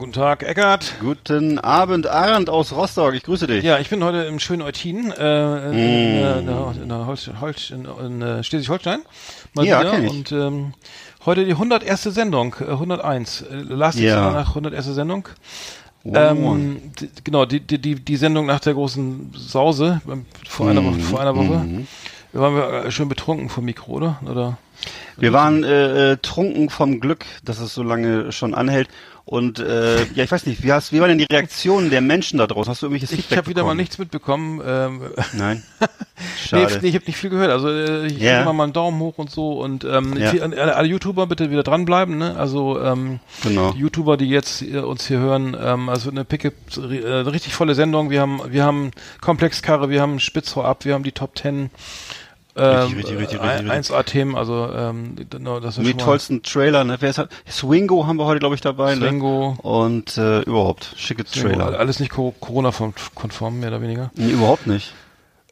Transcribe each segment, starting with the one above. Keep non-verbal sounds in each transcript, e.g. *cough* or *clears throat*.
Guten Tag, Eckart. Guten Abend, Arndt aus Rostock. Ich grüße dich. Ja, ich bin heute im schönen Eutin, äh, in, äh, in, in, in, äh, Schleswig-Holstein. Mal ja, wieder. Ich. Und ähm, heute die 101. Sendung, äh, 101. Äh, Last ja. nach 101. Sendung. Ähm, die, genau, die, die, die Sendung nach der großen Sause ähm, vor, mhm. einer, Woche, vor einer Woche. Mhm. Wir waren wir äh, schön betrunken vom Mikro, oder? oder? Wir waren äh, äh, trunken vom Glück, dass es so lange schon anhält. Und äh, ja, ich weiß nicht, wie, hast, wie war denn die Reaktion der Menschen da draußen? Hast du irgendwelches Feedback Ich habe wieder mal nichts mitbekommen. Ähm, *laughs* Nein. Schade. Nee, ich habe nicht viel gehört. Also äh, ich yeah. immer mal einen Daumen hoch und so. Und ähm, ja. alle, alle, YouTuber bitte wieder dranbleiben. Ne? Also ähm, genau. die YouTuber, die jetzt äh, uns hier hören, ähm, also eine Pickup, äh, richtig volle Sendung. Wir haben, wir haben Komplexkarre, wir haben Spitzhau ab, wir haben die Top Ten. Ähm, richtig, richtig, richtig, 1A-Themen, also ähm, das ist Die tollsten Trailer, ne? Wer ist halt? Swingo haben wir heute, glaube ich, dabei. Ne? Swingo. Ne? Und äh, überhaupt, schicke Trailer. Alles nicht Corona-konform, mehr oder weniger. Nee, überhaupt nicht.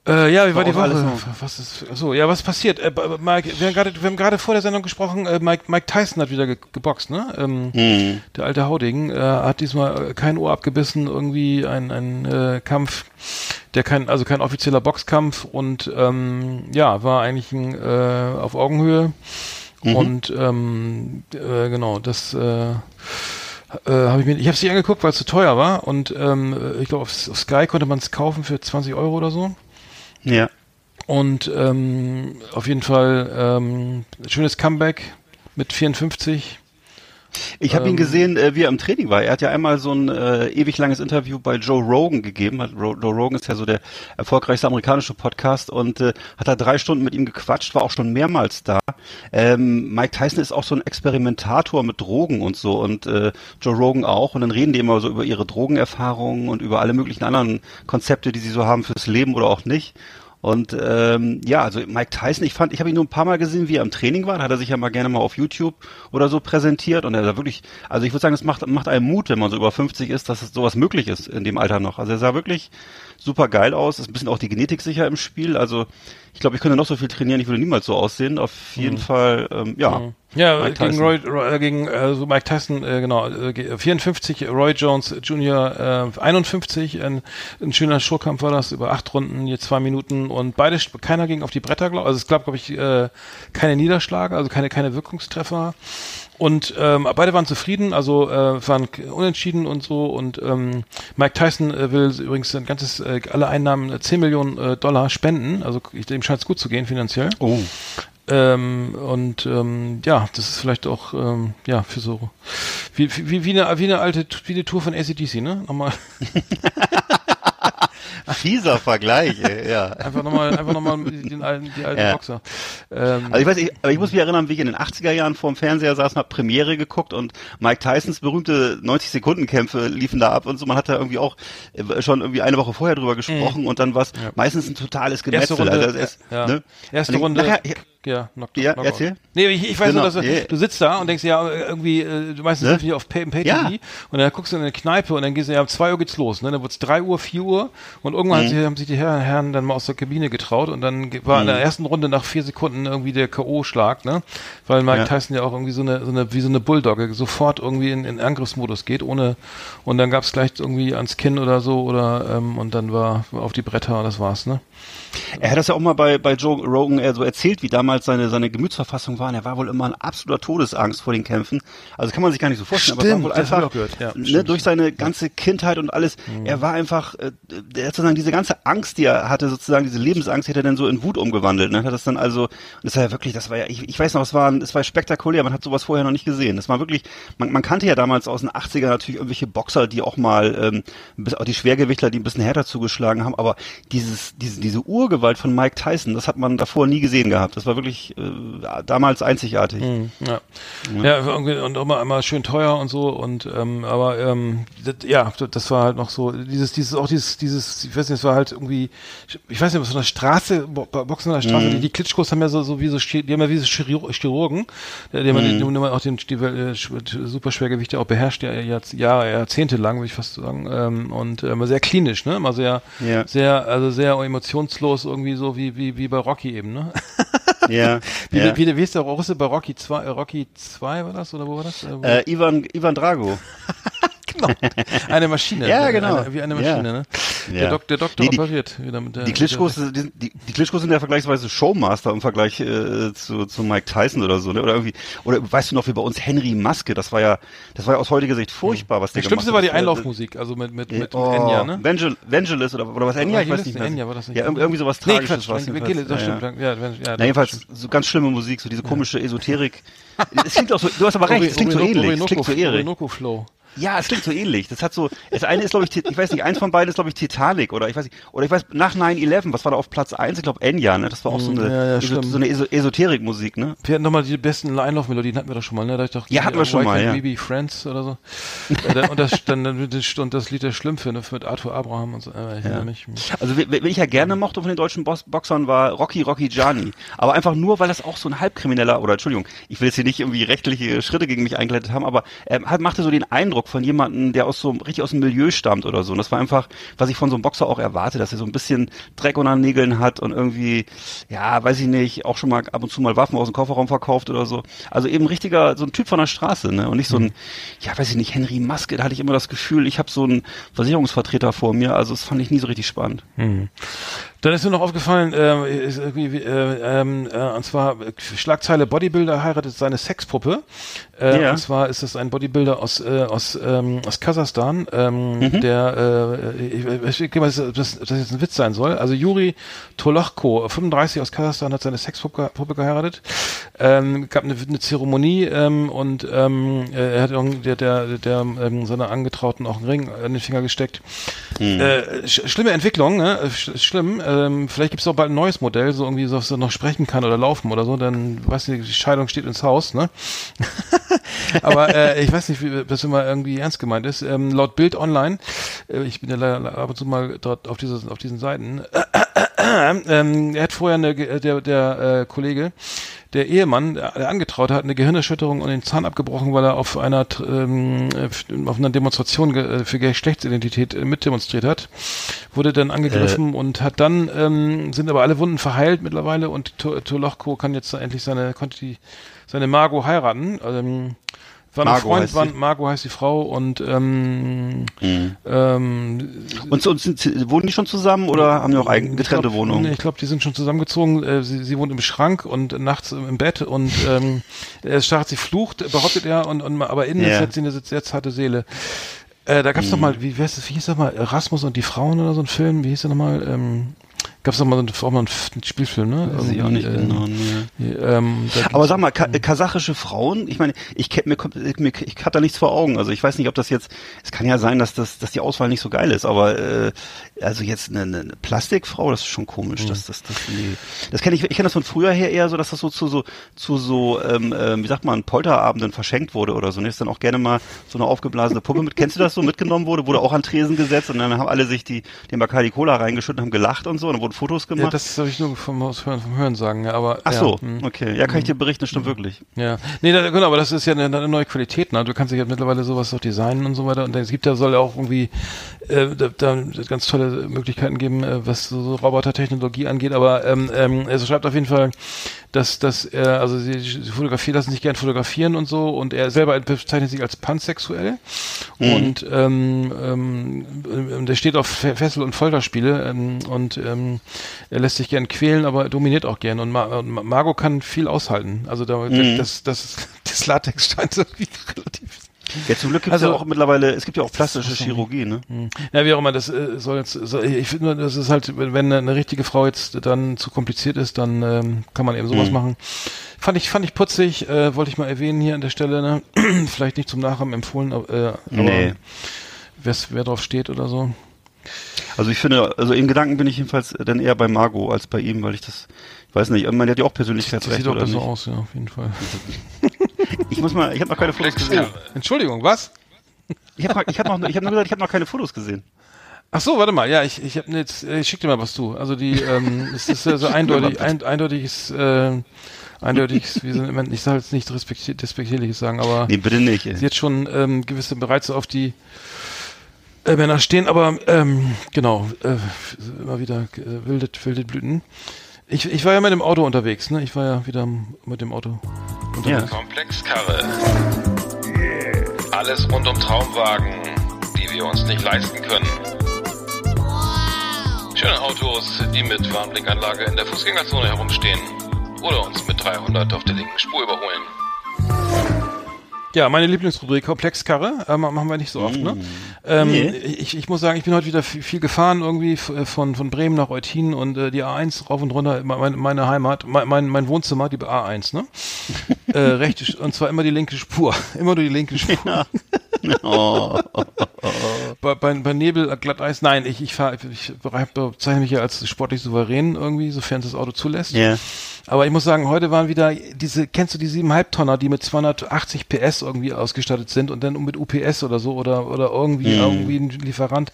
Äh, ja, wie war die Woche? Was ist so? Ja, was passiert? Äh, Mike, wir haben gerade, vor der Sendung gesprochen. Äh, Mike, Mike Tyson hat wieder ge geboxt, ne? Ähm, hm. Der alte Hauding äh, hat diesmal kein Ohr abgebissen. Irgendwie ein ein äh, Kampf, der kein, also kein offizieller Boxkampf und ähm, ja, war eigentlich ein, äh, auf Augenhöhe mhm. und ähm, äh, genau das. Äh, äh, habe ich mir, ich habe es nicht angeguckt, weil es zu teuer war und ähm, ich glaube auf, auf Sky konnte man es kaufen für 20 Euro oder so. Ja. Und ähm, auf jeden Fall ähm, schönes Comeback mit 54. Ich habe ähm, ihn gesehen, äh, wie er im Training war. Er hat ja einmal so ein äh, ewig langes Interview bei Joe Rogan gegeben. Hat, Joe Rogan ist ja so der erfolgreichste amerikanische Podcast und äh, hat da drei Stunden mit ihm gequatscht, war auch schon mehrmals da. Ähm, Mike Tyson ist auch so ein Experimentator mit Drogen und so und äh, Joe Rogan auch. Und dann reden die immer so über ihre Drogenerfahrungen und über alle möglichen anderen Konzepte, die sie so haben fürs Leben oder auch nicht. Und ähm, ja, also Mike Tyson, ich fand, ich habe ihn nur ein paar Mal gesehen, wie er im Training war. Da hat er sich ja mal gerne mal auf YouTube oder so präsentiert. Und er sah wirklich, also ich würde sagen, es macht, macht einem Mut, wenn man so über 50 ist, dass sowas möglich ist in dem Alter noch. Also er sah wirklich super geil aus. Ist ein bisschen auch die Genetik sicher im Spiel. Also ich glaube, ich könnte noch so viel trainieren, ich würde niemals so aussehen. Auf jeden mhm. Fall, ähm, ja. Mhm. Ja, Mike gegen Roy, Roy äh, gegen äh, so Mike Tyson, äh, genau, äh, 54, Roy Jones Jr. Äh, 51, ein, ein schöner Showkampf war das, über acht Runden, je zwei Minuten und beide, keiner ging auf die Bretter, glaub, also es gab, glaube ich, äh, keine Niederschläge, also keine, keine Wirkungstreffer. Und ähm, beide waren zufrieden, also äh, waren unentschieden und so. Und ähm, Mike Tyson äh, will übrigens ein ganzes, äh, alle Einnahmen 10 äh, Millionen äh, Dollar spenden. Also dem scheint es gut zu gehen finanziell. Oh. Ähm, und ähm, ja, das ist vielleicht auch ähm, ja für so wie, wie, wie, eine, wie eine alte wie eine Tour von ACDC, ne? Nochmal. *laughs* *laughs* *laughs* Fieser Vergleich, ja. Einfach nochmal, einfach nochmal den alten, die alten ja. Boxer. Ähm, also ich weiß, ich, aber ich muss mich erinnern, wie ich in den 80er Jahren vorm Fernseher saß und hab Premiere geguckt und Mike Tysons berühmte 90 Sekunden Kämpfe liefen da ab und so. Man hat da irgendwie auch äh, schon irgendwie eine Woche vorher drüber gesprochen mhm. und dann war ja. meistens ein totales Gemetzel. Erste Runde, also erst, ja. ne? Erste Runde. Nachher, ja, knock, ja, knock erzähl. Nee, ich, ich weiß genau. nur, dass du, yeah. du sitzt da und denkst ja irgendwie, äh, du meistens ne? sind wir auf Pay, Pay ja. Und dann guckst du in eine Kneipe und dann gehst du ja um zwei Uhr geht's los, ne? Dann wird's drei Uhr, vier Uhr und irgendwann mhm. haben sich die Herren, Herren dann mal aus der Kabine getraut und dann war mhm. in der mhm. ersten Runde nach vier Sekunden irgendwie der K.O.-Schlag, ne? Weil Mike ja. Tyson ja auch irgendwie so eine, so eine, wie so eine Bulldogge sofort irgendwie in, in Angriffsmodus geht, ohne und dann gab's gleich irgendwie ans Kinn oder so oder ähm, und dann war auf die Bretter und das war's, ne? Er hat das ja auch mal bei, bei Joe Rogan so erzählt, wie damals seine, seine Gemütsverfassung war. Und er war wohl immer in absoluter Todesangst vor den Kämpfen. Also kann man sich gar nicht so vorstellen, stimmt, aber es war wohl einfach, ja, ne, durch seine ganze Kindheit und alles, mhm. er war einfach, äh, er hat sozusagen diese ganze Angst, die er hatte, sozusagen diese Lebensangst, hätte er dann so in Wut umgewandelt. Ne? Hat das dann also, das war ja wirklich, das war ja, ich, ich weiß noch, es war, es war spektakulär, man hat sowas vorher noch nicht gesehen. Das war wirklich, man, man kannte ja damals aus den 80er natürlich irgendwelche Boxer, die auch mal, ähm, bis, auch die Schwergewichtler, die ein bisschen härter zugeschlagen haben, aber dieses, diese, diese Urgewalt von Mike Tyson, das hat man davor nie gesehen gehabt. Das war wirklich äh, damals einzigartig. Mhm, ja. ja. ja, und immer, immer schön teuer und so und ähm, aber ähm, das, ja, das war halt noch so dieses, dieses auch dieses, dieses, ich weiß nicht, es war halt irgendwie, ich weiß nicht, was von der Straße, Boxen an der Straße, mhm. die, die Klitschkos haben ja so, so wie so, die haben ja wie so Chirurgen, die haben, mhm. die auch den die, äh, Superschwergewichte auch beherrscht, ja, Jahre, Jahrzehnte lang, würde ich fast sagen, ähm, und äh, immer sehr klinisch, ne, immer sehr, ja. sehr, also sehr emotionslos irgendwie so wie, wie, wie bei Rocky eben, ne? *laughs* Ja. *laughs* wie, ja. Wie, wie ist der Russe bei Rocky 2, äh, Rocky 2 war das oder wo war das? Äh, Ivan, Ivan Drago. *laughs* genau. Eine Maschine. ja, genau. Eine, wie eine Maschine, ja. ne? Ja. Der, Dok der Doktor Nee, die- operiert. Wieder mit der, Die Klitschkos, die, die, die Klitschkos sind ja vergleichsweise Showmaster im Vergleich äh, zu, zu Mike Tyson oder so, ne? Oder irgendwie, oder weißt du noch, wie bei uns Henry Maske, das war ja, das war ja aus heutiger Sicht furchtbar, was der Das Schlimmste gemacht war die hat. Einlaufmusik, also mit, mit, mit, mit oh, Enya, ne? Vangel, Vangelis oder, oder was Enya, ich weiß nicht mehr. Enya war das nicht. Ja, irg- irgendwie sowas Nee, Tragisches Quatsch, war es Vangelis, das Ja, stimmt. ja. Ja, ja, ja, Na, jedenfalls so ganz schlimme Musik, so diese komische Esoterik. es klingt auch so, du hast aber recht, es klingt so ähnlich, es klingt so ähnlich. Orinoco Flow. Ja, es klingt so ähnlich. Das hat so, das eine ist, glaube ich, ich weiß nicht, eins von beiden ist, glaube ich, Titanic oder ich weiß nicht, oder ich weiß, nach 9-11, was war da auf Platz eins? Ich glaube, Enya, ne? Das war auch so eine, Ja, ja, stimmt. so eine eso Esoterik-Musik, ne? Wir hatten nochmal die besten Einlaufmelodien, hatten wir doch schon mal, ne? Da ich doch Ja, hatten wir schon mal, ja. Baby Friends oder so. Äh, und, das, dann, und das Lied der Schlümpfe, ne? Mit Arthur Abraham und so. Äh, erinnere mich. Also, wen ich ja gerne mochte von den deutschen Box Boxern war Rocky Rocky Gianni. Aber einfach nur, weil das auch so ein Halbkrimineller, oder Entschuldigung, ich will jetzt hier nicht irgendwie rechtliche Schritte gegen mich eingeleitet haben, aber er halt machte so den Eindruck von jemandem, der aus so richtig aus dem Milieu stammt oder so. Und das war einfach, was ich von so einem Boxer auch erwarte, dass er so ein bisschen Dreck unter den Nägeln hat und irgendwie, ja, weiß ich nicht, auch schon mal ab und zu mal Waffen aus dem Kofferraum verkauft oder so. Also eben richtiger, so ein Typ von der Straße, ne? Und nicht so ein, ja, weiß ich nicht, Henry Maske, da hatte ich immer das Gefühl, ich habe so einen Versicherungsvertreter vor mir. Also das fand ich nie so richtig spannend. Dann ist mir noch aufgefallen, äh, ist irgendwie, äh, äh, und zwar äh, Schlagzeile Bodybuilder heiratet seine Sexpuppe. Äh, Ja. Und zwar ist das ein Bodybuilder aus äh, aus ähm, aus Kasachstan, ähm, Mhm. der äh, ich, ich, ich, dass das jetzt ein Witz sein soll. Also Juri Tolochko, 35 aus Kasachstan, hat seine Sexpuppe Puppe geheiratet. Ähm, gab eine, eine Zeremonie ähm, und ähm, äh, er hat der der der seiner Angetrauten auch einen Ring an den Finger gesteckt. Äh, sch schlimme Entwicklung, ne? Sch schlimm. Ähm, vielleicht gibt's auch bald ein neues Modell, so irgendwie, dass er noch sprechen kann oder laufen oder so. Dann, weiß nicht, die Scheidung steht ins Haus, ne? *laughs* Aber äh, ich weiß nicht, wie das immer irgendwie ernst gemeint ist. Ähm, laut Bild Online, äh, ich bin ja leider ab und zu mal dort auf, diese, auf diesen Seiten, ähm, er hat vorher eine, Ge- der, der äh, Kollege, der Ehemann, der, der Angetraute, hat eine Gehirnerschütterung und den Zahn abgebrochen, weil er auf einer ähm, äh, auf einer Demonstration ge äh, für Geschlechtsidentität äh, mitdemonstriert hat, wurde dann angegriffen und hat dann ähm, sind aber alle Wunden verheilt mittlerweile und To- Tolochko kann jetzt endlich seine konnte die seine Margot heiraten. Ähm, war ein Margot Freund, heißt war. Margot heißt die Frau und ähm, ähm, Und, und sind, wohnen die schon zusammen oder haben die auch eigen, getrennte Wohnungen? Nee, ich glaube, die sind schon zusammengezogen. Äh, sie, sie wohnt im Schrank und nachts im Bett und ähm, *laughs* er starrt, sie flucht, behauptet er, und, und aber innen ist jetzt sie eine sehr zarte Seele. Äh, da gab's noch mal, wie, wie, heißt das, wie hieß das mal, Erasmus und die Frauen oder so ein Film, wie hieß der? Ähm, noch mal so einen, auch mal einen, F- einen Spielfilm, ne? Weiß ich auch nicht Irgendwie, genau. äh, nee. ähm, Aber sag mal, ka äh, kasachische Frauen, ich meine, ich mir, kommt- mir, ich hab da nichts vor Augen. Also ich weiß nicht, ob das jetzt, es kann ja sein, dass das, dass die Auswahl nicht so geil ist, aber äh, also jetzt eine, eine Plastikfrau, das ist schon komisch. Das, das, das, nee. das kenne ich, ich kenne das von früher her eher so, dass das so zu so, zu so, ähm, ähm, wie sagt man, Polterabenden verschenkt wurde oder so. Und ist dann auch gerne mal so eine aufgeblasene Puppe mit, kennst du das so, mitgenommen wurde, wurde auch an Tresen gesetzt und dann haben alle sich die, den Bacardi Cola reingeschüttet und haben gelacht und so und dann wurden Fotos ja, gemacht. das habe ich nur vom, Hören, vom Hören sagen, ja, aber Ach ja, so, hm. okay. Ja, kann ich dir berichten, das stimmt wirklich. Ja, nee, da, genau, aber das ist ja eine, eine neue Qualität. Ne? Du kannst ja mittlerweile sowas auch designen und so weiter. Und es gibt ja, soll ja auch irgendwie äh, da, da ganz tolle Möglichkeiten geben, äh, was so, so Robotertechnologie angeht. Aber ähm, ähm, er schreibt auf jeden Fall, dass, dass er, also sie, sie fotografieren, lassen sich gern fotografieren und so. Und er selber bezeichnet sich als pansexuell. Und ähm, ähm, ähm, der steht auf Fe- Fessel- und Folterspiele ähm, und ähm, er lässt sich gern quälen, aber dominiert auch gern. Und, Ma und Ma- Margot kann viel aushalten. Also da, das, das, das Latex scheint irgendwie *laughs* relativ. Ja, zum Glück gibt es Also- ja auch mittlerweile, es gibt ja auch plastische Chirurgie, ne? Hm. Ja, wie auch immer, das äh, soll jetzt, soll, ich finde nur, das ist halt, wenn eine, richtige Frau jetzt dann zu kompliziert ist, dann ähm, kann man eben sowas Mhm. machen. Fand ich, fand ich putzig, äh, wollte ich mal erwähnen hier an der Stelle, ne? *clears throat* Vielleicht nicht zum Nachhaben empfohlen, aber, äh, aber Nee. wer's- wer drauf steht oder so. Also ich finde, also in Gedanken bin ich jedenfalls dann eher bei Margot als bei ihm, weil ich das, ich weiß nicht, man hat ja auch Das Persönlichkeitsrecht sieht doch besser nicht. aus, ja, auf jeden Fall. *laughs* Ich muss mal, ich habe noch keine Fotos gesehen. Entschuldigung, was? Ich habe ich hab noch, ich habe nur gesagt, ich habe noch keine Fotos gesehen. Ach so, warte mal, ja, ich, ich habe jetzt, ich schick dir mal was zu. Also die, ähm, es ist äh, so eindeutig, ein, eindeutiges, äh, eindeutiges, wie so, ich soll jetzt nicht despektierliches sagen, aber Nee, bitte nicht. sie Ey. hat schon ähm, gewisse Bereize auf die äh, Männer stehen, aber ähm, genau, äh, immer wieder äh, wilde, wilde Blüten. Ich, ich war ja mit dem Auto unterwegs, ne? Ich war ja wieder mit dem Auto Ja. Komplexkarre. Alles rund um Traumwagen die wir uns nicht leisten können. Schöne Autos, die mit Warnblinkanlage in der Fußgängerzone herumstehen oder uns mit 300 auf der linken Spur überholen. Ja, meine Lieblingsrubrik Komplexkarre, äh, machen wir nicht so oft, ne? Mm. Ähm, nee. ich, ich muss sagen, ich bin heute wieder viel, viel gefahren, irgendwie äh, von, von Bremen nach Eutin und äh, die A1 rauf und runter, meine, meine Heimat, mein, mein Wohnzimmer, die A1, ne? *laughs* äh, rechte, und zwar immer die linke Spur, *laughs* immer nur die linke Spur. Ja. *laughs* Oh. bei, bei, bei Nebel, äh, Glatteis, nein, ich, ich, fahr, ich bezeichne mich ja als sportlich souverän irgendwie, sofern es das Auto zulässt. Ja. Yeah. Aber ich muss sagen, heute waren wieder diese, kennst du die siebeneinhalb Tonner, die mit 280 PS irgendwie ausgestattet sind und dann mit UPS oder so oder, oder irgendwie, mm. irgendwie ein Lieferant,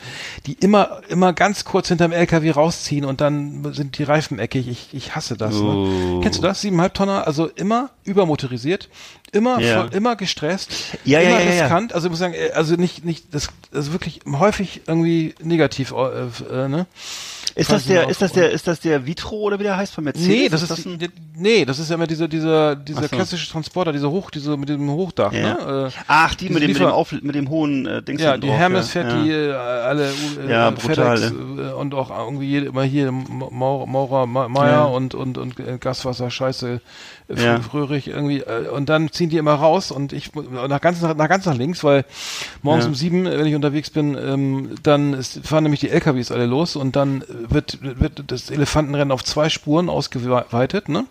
die immer, immer ganz kurz hinterm LKW rausziehen und dann sind die Reifen eckig. Ich, ich hasse das. Ne? Oh. Ne? Kennst du das? Siebeneinhalb Tonner, also immer übermotorisiert, immer, yeah. voll, immer gestresst, ja, immer ja, ja, riskant. Also ich muss sagen, äh, also nicht, nicht, das, das ist wirklich häufig irgendwie negativ, äh, äh, ne? Ist das der, ist das der, ist das der Vitro oder wie der heißt von Mercedes? Nee, das ist, ist das die, nee, das ist ja immer dieser, dieser, dieser so. klassische Transporter, dieser Hoch, diese mit dem Hochdach, ja. ne? Äh, Ach, die mit dem, mit dem, Auf, mit dem hohen äh, Dings Ja, die drauf, Hermes fährt ja. die äh, alle äh, ja, brutal, FedEx äh, und auch irgendwie jede, immer hier Maurer, Maurer Meier ja. und und und äh, Gaswasser Scheiße ja. fröhrig irgendwie äh, und dann ziehen die immer raus und ich nach ganz nach, nach ganz nach links, weil morgens ja. um sieben, wenn ich unterwegs bin, ähm, dann ist, fahren nämlich die LKWs alle los und dann wird wird das Elefantenrennen auf zwei Spuren ausgeweitet, ne?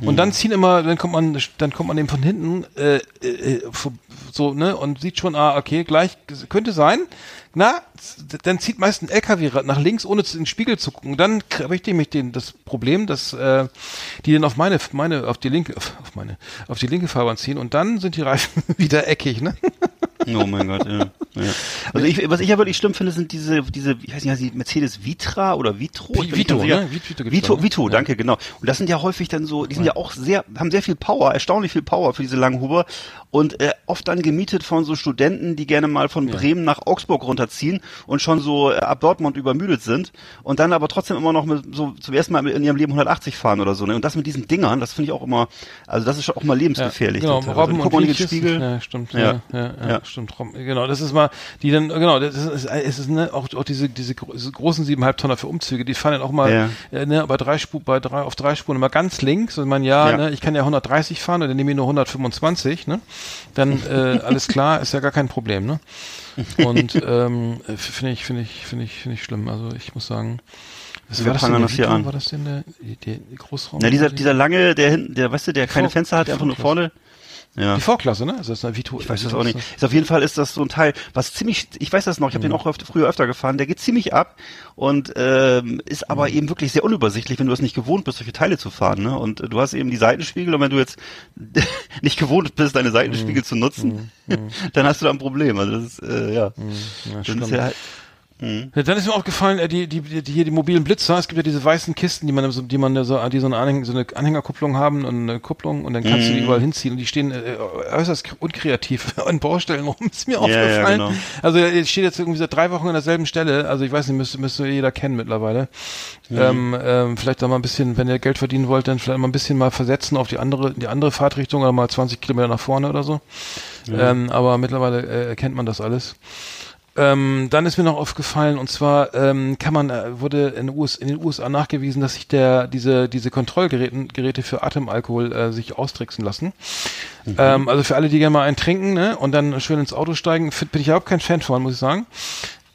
Und mhm. dann ziehen immer, dann kommt man dann kommt man eben von hinten äh, äh, so ne und sieht schon, ah okay, gleich könnte sein na, dann zieht meist ein LKW nach links, ohne in den Spiegel zu gucken. Dann richte ich mich den, das Problem, dass äh, die dann auf meine, meine, auf die linke, auf meine, auf die linke Fahrbahn ziehen und dann sind die Reifen *laughs* wieder eckig, ne? Oh mein Gott, ja. ja. Also ich, was ich ja wirklich schlimm finde, sind diese, diese, wie heißt die, Mercedes Vitra oder Vitro? Vito, Vito, ne? Vito, Vito, Vito, ja. danke, genau. Und das sind ja häufig dann so, die sind ja auch sehr, haben sehr viel Power, erstaunlich viel Power für diese Langhuber und äh, oft dann gemietet von so Studenten, die gerne mal von Bremen nach Augsburg runterziehen und schon so äh, ab Dortmund übermüdet sind und dann aber trotzdem immer noch mit so zum ersten Mal in ihrem Leben 180 fahren oder so. Ne? Und das mit diesen Dingern, das finde ich auch immer, also das ist auch mal lebensgefährlich. Ja, genau, Robben also, in den Spiegel. Ja, stimmt. Ja, ja, ja, ja. Stimmt. Genau, das ist mal, die dann, genau, das ist, es ist ne, auch, auch diese, diese großen siebeneinhalb Tonner für Umzüge, die fahren dann auch mal ja. äh, ne, bei drei Spuren, bei drei, auf drei Spuren immer ganz links und man, ja, ja. Ne, ich kann ja 130 fahren und dann nehme ich nur 125, ne? Dann äh, *laughs* alles klar, ist ja gar kein Problem, ne? Und ähm, finde ich, finde ich, finde ich, finde ich schlimm. Also ich muss sagen, was war das denn der Video? War das denn der, der, der Großraum? Na, dieser, dieser lange, der hinten, der, weißt du, der keine Fenster hat, der einfach nur vorne. Ja. Die Vorklasse, ne? Ist das eine Vito? Ich weiß das auch nicht. Ist auf jeden Fall ist das so ein Teil, was ziemlich, ich weiß das noch, ich habe mhm. den auch öfter, früher öfter gefahren, der geht ziemlich ab und ähm, ist aber mhm. eben wirklich sehr unübersichtlich, wenn du es nicht gewohnt bist, solche Teile zu fahren. Ne? Und du hast eben die Seitenspiegel und wenn du jetzt *laughs* nicht gewohnt bist, deine Seitenspiegel mhm. zu nutzen, mhm. Mhm. *laughs* dann hast du da ein Problem. Also das ist, äh, ja. Mhm. ja das ist ja Mhm. Dann ist mir aufgefallen, äh, die, die, die, hier die mobilen Blitzer, es gibt ja diese weißen Kisten, die man so, die man so, die so eine, Anhäng, so eine Anhängerkupplung haben und eine Kupplung und dann kannst mhm. du die mhm. überall hinziehen und die stehen äh, äußerst unkreativ *laughs* an Baustellen rum, ist mir aufgefallen. Ja, genau. Also es steht jetzt irgendwie seit drei Wochen an derselben Stelle, also ich weiß nicht, müsste, müsste jeder kennen mittlerweile. Mhm. Ähm, ähm, vielleicht da mal ein bisschen, wenn ihr Geld verdienen wollt, dann vielleicht mal ein bisschen mal versetzen auf die andere, die andere Fahrtrichtung oder mal 20 Kilometer nach vorne oder so. Ähm, aber mittlerweile äh, kennt man das alles. Ähm, dann ist mir noch aufgefallen, und zwar ähm, kann man, äh, wurde in, US, in, den USA nachgewiesen, dass sich der, diese, diese Kontrollgeräte Geräte für Atemalkohol äh, sich austricksen lassen. Mhm. Ähm, also für alle, die gerne mal einen trinken ne, und dann schön ins Auto steigen, bin ich überhaupt kein Fan von, muss ich sagen.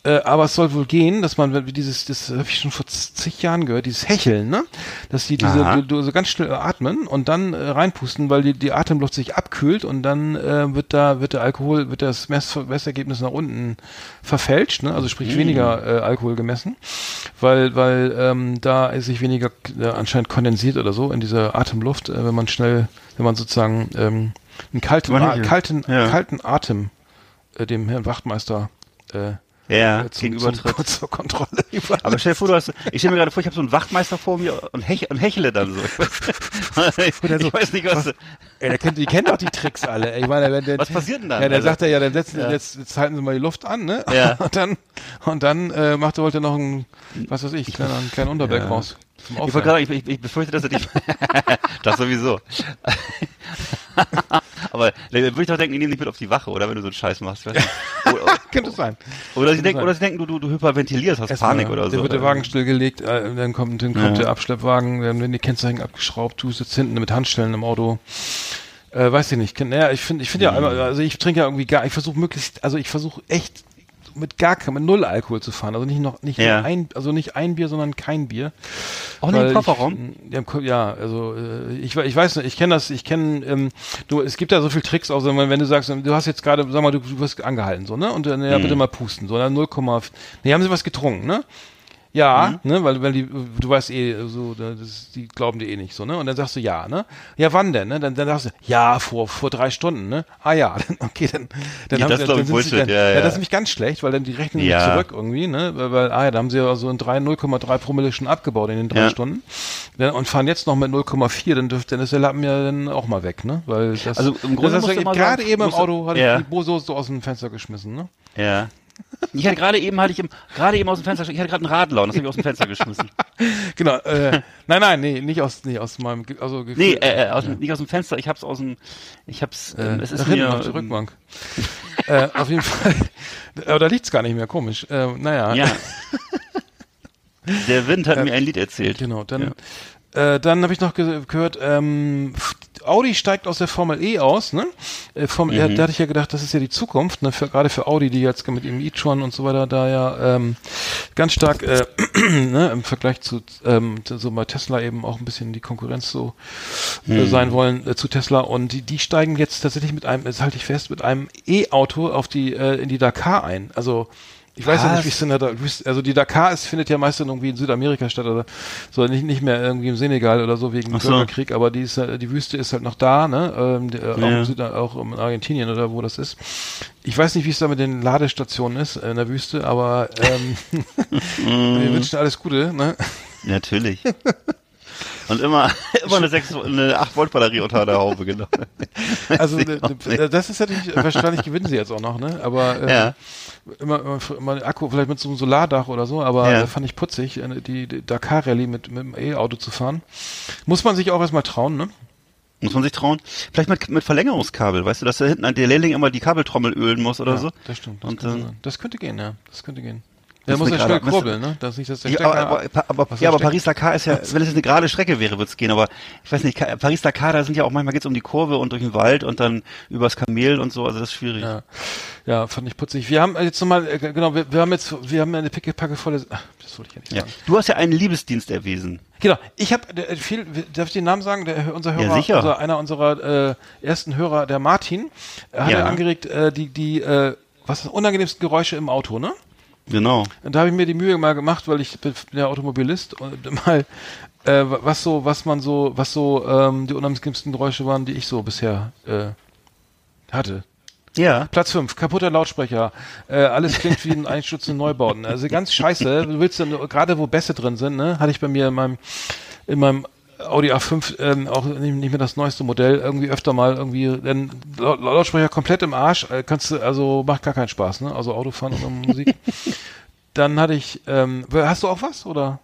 Äh, aber es soll wohl gehen, dass man wie dieses, das habe ich schon vor zig Jahren gehört, dieses Hecheln, ne? Dass die diese du, so ganz schnell atmen und dann äh, reinpusten, weil die, die Atemluft sich abkühlt und dann äh, wird da wird der Alkohol, wird das Mess, Messergebnis nach unten verfälscht, ne? Also sprich mhm. weniger äh, Alkohol gemessen, weil weil ähm, da sich weniger äh, anscheinend kondensiert oder so in dieser Atemluft, äh, wenn man schnell, wenn man sozusagen ähm, einen kalten, kalten, ja. kalten Atem äh, dem Herrn Wachtmeister äh, ja, äh, zum, gegenübertritt. zur Kontrolle. *laughs* Aber stell dir vor, du hast, ich stelle mir gerade vor, ich habe so einen Wachtmeister vor mir und, hech, und hechle dann so. *laughs* ich, ich weiß nicht, was. was ey, der kennt, die kennen doch die Tricks alle. Ey. Ich meine, wenn der, was passiert denn dann? Ja, der also, sagt ja, ja, dann setzen, ja. Jetzt, jetzt halten Sie mal die Luft an, ne? Ja. *laughs* Und dann, und dann äh, macht er heute noch einen, was weiß ich, kleinen, einen kleinen Unterberg ja. raus. Ich, grad, ich, ich, ich befürchte, dass er dich. *laughs* das sowieso. *laughs* Aber dann würde ich doch denken, die nehmen dich mit auf die Wache, oder wenn du so einen Scheiß machst. *laughs* Oder, Könnte sein. Oder sie, denken, oder sie denken, du, du, du hyperventilierst, hast Erstmal, Panik oder so. Dann wird der Wagen stillgelegt, äh, dann kommt, dann kommt ja. der Abschleppwagen, dann werden die Kennzeichen abgeschraubt, du sitzt hinten mit Handstellen im Auto. Äh, weiß ich nicht. Naja, ich finde, ich finde ja, also ich trinke ja irgendwie gar, ich versuche möglichst, also ich versuche echt mit gar mit null Alkohol zu fahren. Also nicht noch nicht ja. ein, also nicht ein Bier, sondern kein Bier. Auch nicht im Kofferraum? Ich, ja, also äh, ich, ich weiß nicht, ich kenne das, ich kenne, ähm, du, es gibt da so viel Tricks, auch wenn du sagst, du hast jetzt gerade, sag mal, du, du wirst angehalten, so, ne? Und dann, ja, mhm. bitte mal pusten, so, dann 0, nee, haben sie was getrunken, ne? Ja, mhm. ne, weil, weil die, du weißt eh, so, das, die glauben dir eh nicht so, ne? Und dann sagst du ja, ne? Ja, wann denn, ne? Dann, dann sagst du, ja, vor, vor drei Stunden, ne? Ah ja, *laughs* okay, dann, dann ja, haben sie, dann, Bullshit, dann, ja, ja. ja, das ist nämlich ganz schlecht, weil dann die rechnen ja. zurück irgendwie, ne? Weil, weil, ah ja, da haben sie ja so in 0,3 Promille schon abgebaut in den drei ja. Stunden. Und fahren jetzt noch mit 0,4, dann dürfte, dann ist der Lappen ja dann auch mal weg, ne? Weil das, also im Grunde das, das gerade eben im Auto hatte ich die Boso so aus dem Fenster geschmissen, ne? Ja. Ich hatte gerade eben, hatte ich gerade eben aus dem Fenster, ich hatte gerade einen Radlauen, das habe ich aus dem Fenster geschmissen. *laughs* genau, äh, nein, nein, nee, nicht aus, nee, aus meinem, also Gefühl, Nee, äh, äh, aus, ja. nicht aus dem Fenster, ich hab's aus dem, ich hab's, äh, es ist mir, auf der Rückbank. äh, auf jeden Fall, *laughs* aber da liegt's gar nicht mehr, komisch, äh, naja. Ja. *laughs* Der Wind hat äh, mir ein Lied erzählt. Genau, dann, ja. Äh, dann habe ich noch ge gehört, ähm, Audi steigt aus der Formel E aus, ne? Äh, Formel, mhm. da hatte ich ja gedacht, das ist ja die Zukunft, ne? Für, gerade für Audi, die jetzt mit dem e-tron und so weiter da ja ähm, ganz stark äh, *clears throat* ne? im Vergleich zu ähm, so bei Tesla eben auch ein bisschen die Konkurrenz so äh, mhm. äh, sein wollen äh, zu Tesla und die, die steigen jetzt tatsächlich mit einem, jetzt halte ich fest, mit einem E-Auto auf die äh, in die Dakar ein. Also ich weiß Was? ja nicht, wie es denn da, also die Dakar ist, findet ja meistens irgendwie in Südamerika statt oder so, nicht, nicht mehr irgendwie im Senegal oder so wegen so. Bürgerkrieg, aber die ist, die Wüste ist halt noch da, ne, ähm, die, ja. auch, in Süd, auch in Argentinien oder wo das ist. Ich weiß nicht, wie es da mit den Ladestationen ist in der Wüste, aber ähm, *laughs* wir wünschen alles Gute, ne? Natürlich. Und immer, *laughs* immer eine 6, eine 8 Volt Batterie unter der Haube, genau. Also, *laughs* ne, ne, das ist natürlich, wahrscheinlich gewinnen sie jetzt auch noch, ne? Aber, äh, ja immer, immer, immer Akku, vielleicht mit so einem Solardach oder so, aber ja. fand ich putzig, äh, die, die Dakar Rallye mit, mit dem E-Auto zu fahren. Muss man sich auch erstmal trauen, ne? Muss man sich trauen. Vielleicht mit, mit Verlängerungskabel, weißt du, dass da hinten der Lehrling immer die Kabeltrommel ölen muss oder ja, so. Das stimmt. Das, Und, könnte, das könnte gehen, ja. Das könnte gehen. Der muss ja schnell kurbeln, ne? Das nicht, dass der ja, aber, aber, aber, ja, aber Paris-Dakar ist ja, *laughs* wenn es eine gerade Strecke wäre, wird's gehen, aber ich weiß nicht, Paris-Dakar, da sind ja auch manchmal geht's um die Kurve und durch den Wald und dann übers Kamel und so, also das ist schwierig. Ja, ja fand ich putzig. Wir haben jetzt nochmal, äh, genau, wir, wir haben jetzt, wir haben eine pickepacke volle, ach, das wollte ich ja nicht sagen. Ja. Du hast ja einen Liebesdienst erwiesen. Genau, ich habe äh, viel, darf ich den Namen sagen? Der, unser Hörer, ja, sicher. Unser, einer unserer äh, ersten Hörer, der Martin, äh, hat ja. angeregt, äh, die, die, äh, was das unangenehmsten Geräusche im Auto, ne? Genau. Und da habe ich mir die Mühe mal gemacht, weil ich bin ja Automobilist und mal äh, was so, was man so, was so ähm, die unangenehmsten Geräusche waren, die ich so bisher äh, hatte. Ja. Platz 5, kaputter Lautsprecher. Äh, alles klingt wie ein *laughs* einstürzende Neubauten. Also ganz scheiße. Du willst dann, gerade wo Bässe drin sind, ne, hatte ich bei mir in meinem in meinem Audi A5 ähm, auch nicht, mehr das neueste Modell, irgendwie öfter mal irgendwie, denn Lautsprecher komplett im Arsch, äh, kannst du, also macht gar keinen Spaß, ne? Also Autofahren und *laughs* Musik. Dann hatte ich, ähm, hast du auch was oder?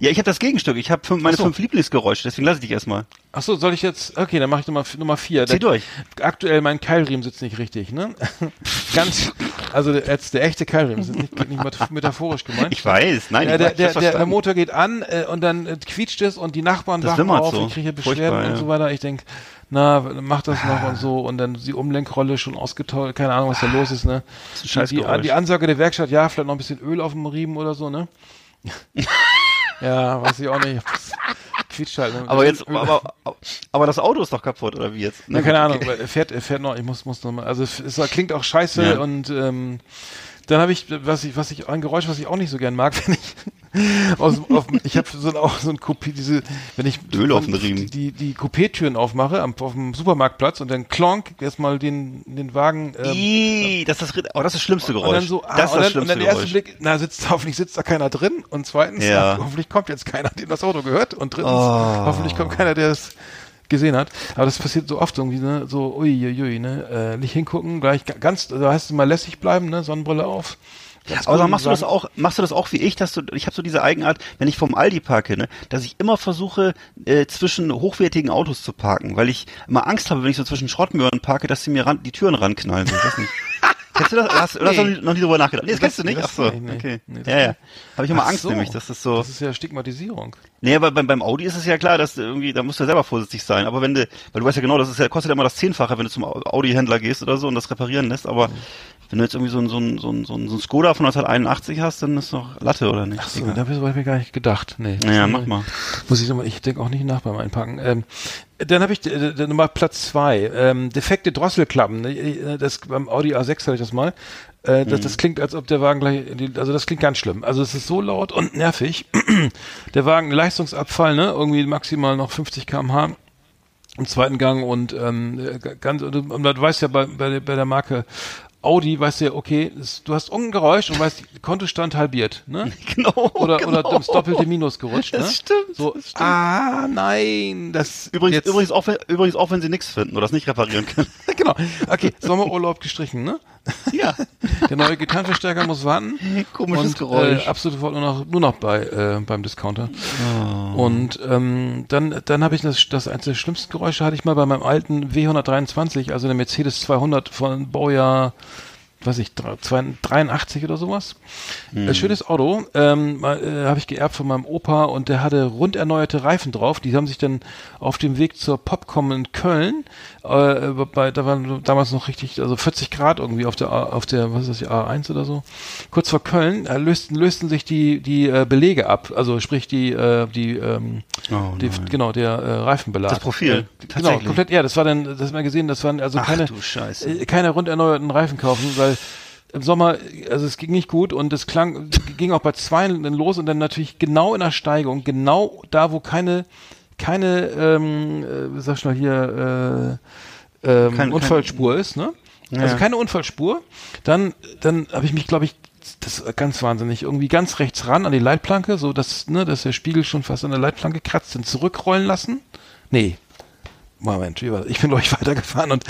Ja, ich habe das Gegenstück. Ich habe meine so. fünf Lieblingsgeräusche, deswegen lasse ich dich erstmal. Ach so, soll ich jetzt? Okay, dann mache ich Nummer Nummer vier. Zieh durch. Aktuell mein Keilriemen sitzt nicht richtig, ne? *laughs* Ganz, also jetzt der echte Keilriemen ist nicht, nicht metaphorisch gemeint. Ich weiß, nein. Ja, der, der, der, der, Motor geht an äh, und dann äh, quietscht es und die Nachbarn das wachen auf, so. ich kriege Beschwerden und so weiter. Ich denk, na, mach das noch und so und dann die Umlenkrolle schon ausgetauscht, keine Ahnung, was da los ist, ne? Das ist die, die, die Ansage der Werkstatt, ja, vielleicht noch ein bisschen Öl auf dem Riemen oder so, ne? *laughs* Ja, weiß ich auch nicht. *laughs* Quietscht halt. Ne? Aber jetzt, aber, aber das Auto ist doch kaputt, oder wie jetzt? Na, keine Ahnung, er fährt, er fährt noch, ich muss, muss noch mal, also es, es klingt auch scheiße ja. und, ähm, dann habe ich, was ich, was ich, ein Geräusch, was ich auch nicht so gern mag, *laughs* wenn ich aus, auf, ich habe so, auch so ein Coupé, diese, wenn ich Öl auf den Riemen. die, die Coupé-Türen aufmache am, auf dem Supermarktplatz und dann klonk erstmal den, den Wagen. Ähm, Ii, das ist das, oh, das ist das schlimmste Geräusch. Und dann so, ah, das ist das schlimmste und dann der erste Blick, na, sitzt, *laughs* hoffentlich sitzt da keiner drin und zweitens, ja. na, *laughs* hoffentlich kommt jetzt keiner, dem das Auto gehört und drittens, oh. hoffentlich kommt keiner, der es gesehen hat. Aber das passiert so oft irgendwie, ne, so, uiuiui, ne, äh, nicht hingucken, gleich ganz, da heißt es mal lässig bleiben, ne, Sonnenbrille auf Aber dann machst du das auch, machst du das auch wie ich, dass du, ich habe so diese Eigenart, wenn ich vom Aldi parke, ne, dass ich immer versuche, äh, zwischen hochwertigen Autos zu parken, weil ich immer Angst habe, wenn ich so zwischen Schrottmöhren parke, dass sie mir ran, die Türen ranknallen. So, ich weiß nicht. *laughs* Kennst du das? Hast, nee. hast du noch nie drüber nachgedacht? Nee, das, das kennst du nicht? Ach so, nee, okay. Nee, ja, ja. Habe ich immer Angst so. nämlich, dass das so... Das ist ja Stigmatisierung. Nee, aber beim, beim Audi ist es ja klar, dass irgendwie, da musst du ja selber vorsichtig sein. Aber wenn du, weil du weißt ja genau, das ist ja, kostet ja immer das Zehnfache, wenn du zum Audi-Händler gehst oder so und das reparieren lässt, aber... Mhm wenn du jetzt irgendwie so ein, so ein, so ein, so ein, Skoda von 1981 hast, dann ist doch Latte, oder nicht? Ach so, da habe ich mir gar nicht gedacht. Nee. Naja, mach mal. Muss ich nochmal, ich denke auch nicht nach beim Einpacken. Ähm, dann habe ich äh, Nummer Platz zwei. Ähm, defekte Drosselklappen. Ne, das beim Audi A6 hatte ich das mal. Äh, das, mhm. das klingt, als ob der Wagen gleich, also das klingt ganz schlimm. Also es ist so laut und nervig. *clears throat* der Wagen Leistungsabfall, ne, irgendwie maximal noch 50 km/h im zweiten Gang und ähm, ganz und, und du weißt ja bei, bei, bei der Marke Audi weißt du ja, okay, das, du hast irgendein Geräusch und weißt, Kontostand halbiert, ne? *laughs* Genau. Oder, genau. oder ins doppelte Minus gerutscht, ne? Das stimmt. So, das stimmt. ah, nein, das übrigens, jetzt. übrigens auch, wenn, übrigens auch, wenn sie nichts finden oder das nicht reparieren können. *laughs* genau. Okay, Sommerurlaub gestrichen, ne? Ja. Der neue Gitarrenverstärker muss warten. Komisches und, Geräusch. Äh, absolut nur noch, nur noch bei, äh, beim Discounter. Oh. Und ähm, dann, dann habe ich das, das eines der schlimmsten Geräusche hatte ich mal bei meinem alten W123, also der Mercedes 200 von Baujahr weiß ich, 83 oder sowas. Mhm. Ein schönes Auto, ähm, äh, habe ich geerbt von meinem Opa und der hatte rund erneuerte Reifen drauf. Die haben sich dann auf dem Weg zur Popcom in Köln, äh, bei, da waren damals noch richtig, also 40 Grad irgendwie auf der, auf der, was ist das, A1 oder so. Kurz vor Köln äh, lösten, lösten sich die, die äh, Belege ab, also sprich die, äh, die, ähm, oh, die genau, der äh, Reifenbelag. Das Profil, äh, Genau, komplett, ja, das war dann, das hat man gesehen, das waren also Ach, keine, äh, keine rund erneuerten Reifen kaufen, weil im Sommer, also es ging nicht gut und es klang, ging auch bei zwei los und dann natürlich genau in der Steigung, genau da, wo keine, keine, ähm, äh, sag ich mal hier, äh, ähm, kein, Unfallspur kein, ist, ne? Ja. Also keine Unfallspur. Dann, dann habe ich mich, glaube ich, das ist ganz wahnsinnig, irgendwie ganz rechts ran an die Leitplanke, so dass, ne, dass der Spiegel schon fast an der Leitplanke kratzt, dann zurückrollen lassen. Nee, Moment, wie war das? ich bin glaube ich *laughs* weitergefahren und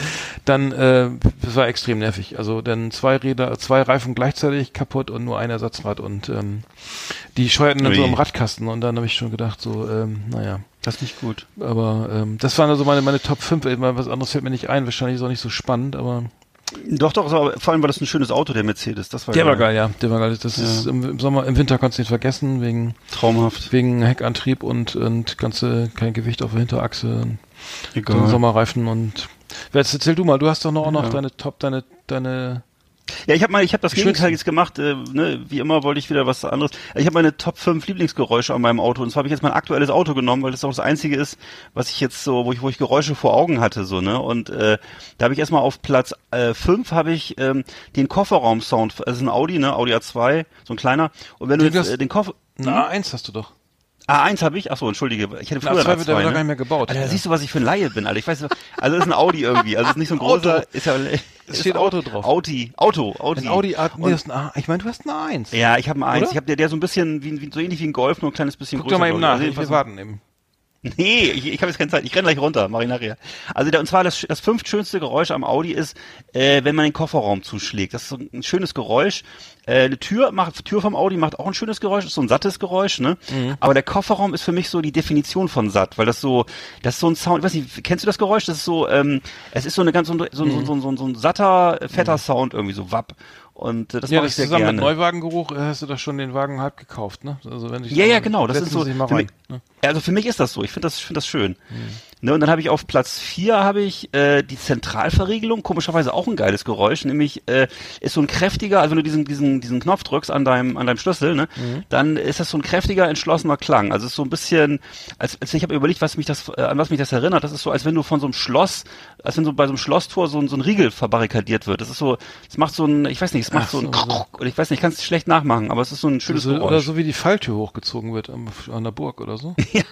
dann, äh, das war extrem nervig. Also dann zwei Räder, zwei Reifen gleichzeitig kaputt und nur ein Ersatzrad und ähm, die scheuerten dann Ui. so am Radkasten und dann habe ich schon gedacht, so, ähm, naja. Das ist nicht gut. Aber ähm, das waren also meine, meine Top 5. Was anderes fällt mir nicht ein. Wahrscheinlich ist auch nicht so spannend, aber. Doch, doch, vor allem war das ein schönes Auto, der Mercedes. Das war der geil. war geil, ja. Der war geil. Das ja. ist im, im, Sommer, im Winter kannst du nicht vergessen, wegen traumhaft, wegen Heckantrieb und und ganze kein Gewicht auf der Hinterachse. Egal. Sommerreifen und. Jetzt erzähl du mal, du hast doch noch, ja. noch deine Top, deine, deine ja, ich habe mal, ich habe das Gegenteil jetzt gemacht. Äh, ne, wie immer wollte ich wieder was anderes. Ich habe meine Top 5 Lieblingsgeräusche an meinem Auto und zwar habe ich jetzt mein aktuelles Auto genommen, weil das auch das einzige ist, was ich jetzt so, wo ich, wo ich Geräusche vor Augen hatte so ne. Und äh, da habe ich erstmal auf Platz äh, 5 habe ich ähm, den Kofferraum-Sound. Also ein Audi, ne, Audi A2, so ein kleiner. Und wenn du jetzt äh, den Koffer, na, eins hast du doch. A1 habe ich, achso, entschuldige, ich hätte früher A2 wird aber ne? gar nicht mehr gebaut. Alter, da siehst du, was ich für ein Laie bin, Alter. Ich weiß, also ist ein Audi irgendwie, also ist nicht so ein *laughs* großer, ist ja, es steht Auto drauf. Audi, Auto, Audi. Ein Audi A, nee, das ist ein A, ich meine, du hast ein A1. Ja, ich habe ein A1. Ich habe der, der so ein bisschen, wie, wie, so ähnlich wie ein Golf, nur ein kleines bisschen Guck größer. Guck doch mal eben nach, also, wir warten eben. *laughs* Nee, ich, ich habe jetzt keine Zeit. Ich renn gleich runter, mach ich nachher. Also der, und zwar das, das fünftschönste Geräusch am Audi ist, äh, wenn man den Kofferraum zuschlägt. Das ist so ein schönes Geräusch. Äh, eine Tür macht, Tür vom Audi macht auch ein schönes Geräusch, ist so ein sattes Geräusch, ne? Mhm. Aber der Kofferraum ist für mich so die Definition von satt, weil das so, das ist so ein Sound, ich weiß nicht, kennst du das Geräusch? Das ist so, ähm, es ist so eine ganz so, so, mhm. so, so, so, so ein satter, fetter mhm. Sound irgendwie, so wapp. Und äh, das ja, mache ich sehr zusammen gerne. mit Neuwagengeruch äh, hast du doch schon den Wagen halb gekauft, ne? Also wenn ich ja, ja, genau. Das ist so. Für mich, ne? Also für mich ist das so. Ich finde das, ich finde das schön. Mhm. Ne, und dann habe ich auf Platz vier habe ich äh, die Zentralverriegelung. Komischerweise auch ein geiles Geräusch, nämlich äh, ist so ein kräftiger. Also wenn du diesen diesen diesen Knopf drückst an deinem an deinem Schlüssel, ne, mhm. dann ist das so ein kräftiger, entschlossener Klang. Also es ist so ein bisschen, als, als ich habe überlegt, was mich das äh, an was mich das erinnert. Das ist so, als wenn du von so einem Schloss, als wenn so bei so einem Schlosstor so ein so ein Riegel verbarrikadiert wird. Das ist so, es macht so ein, ich weiß nicht, es macht Ach, so ein so, oder ich weiß nicht, ich kann es schlecht nachmachen, aber es ist so ein schönes so, Oder so wie die Falltür hochgezogen wird an, an der Burg oder so. *laughs* ja.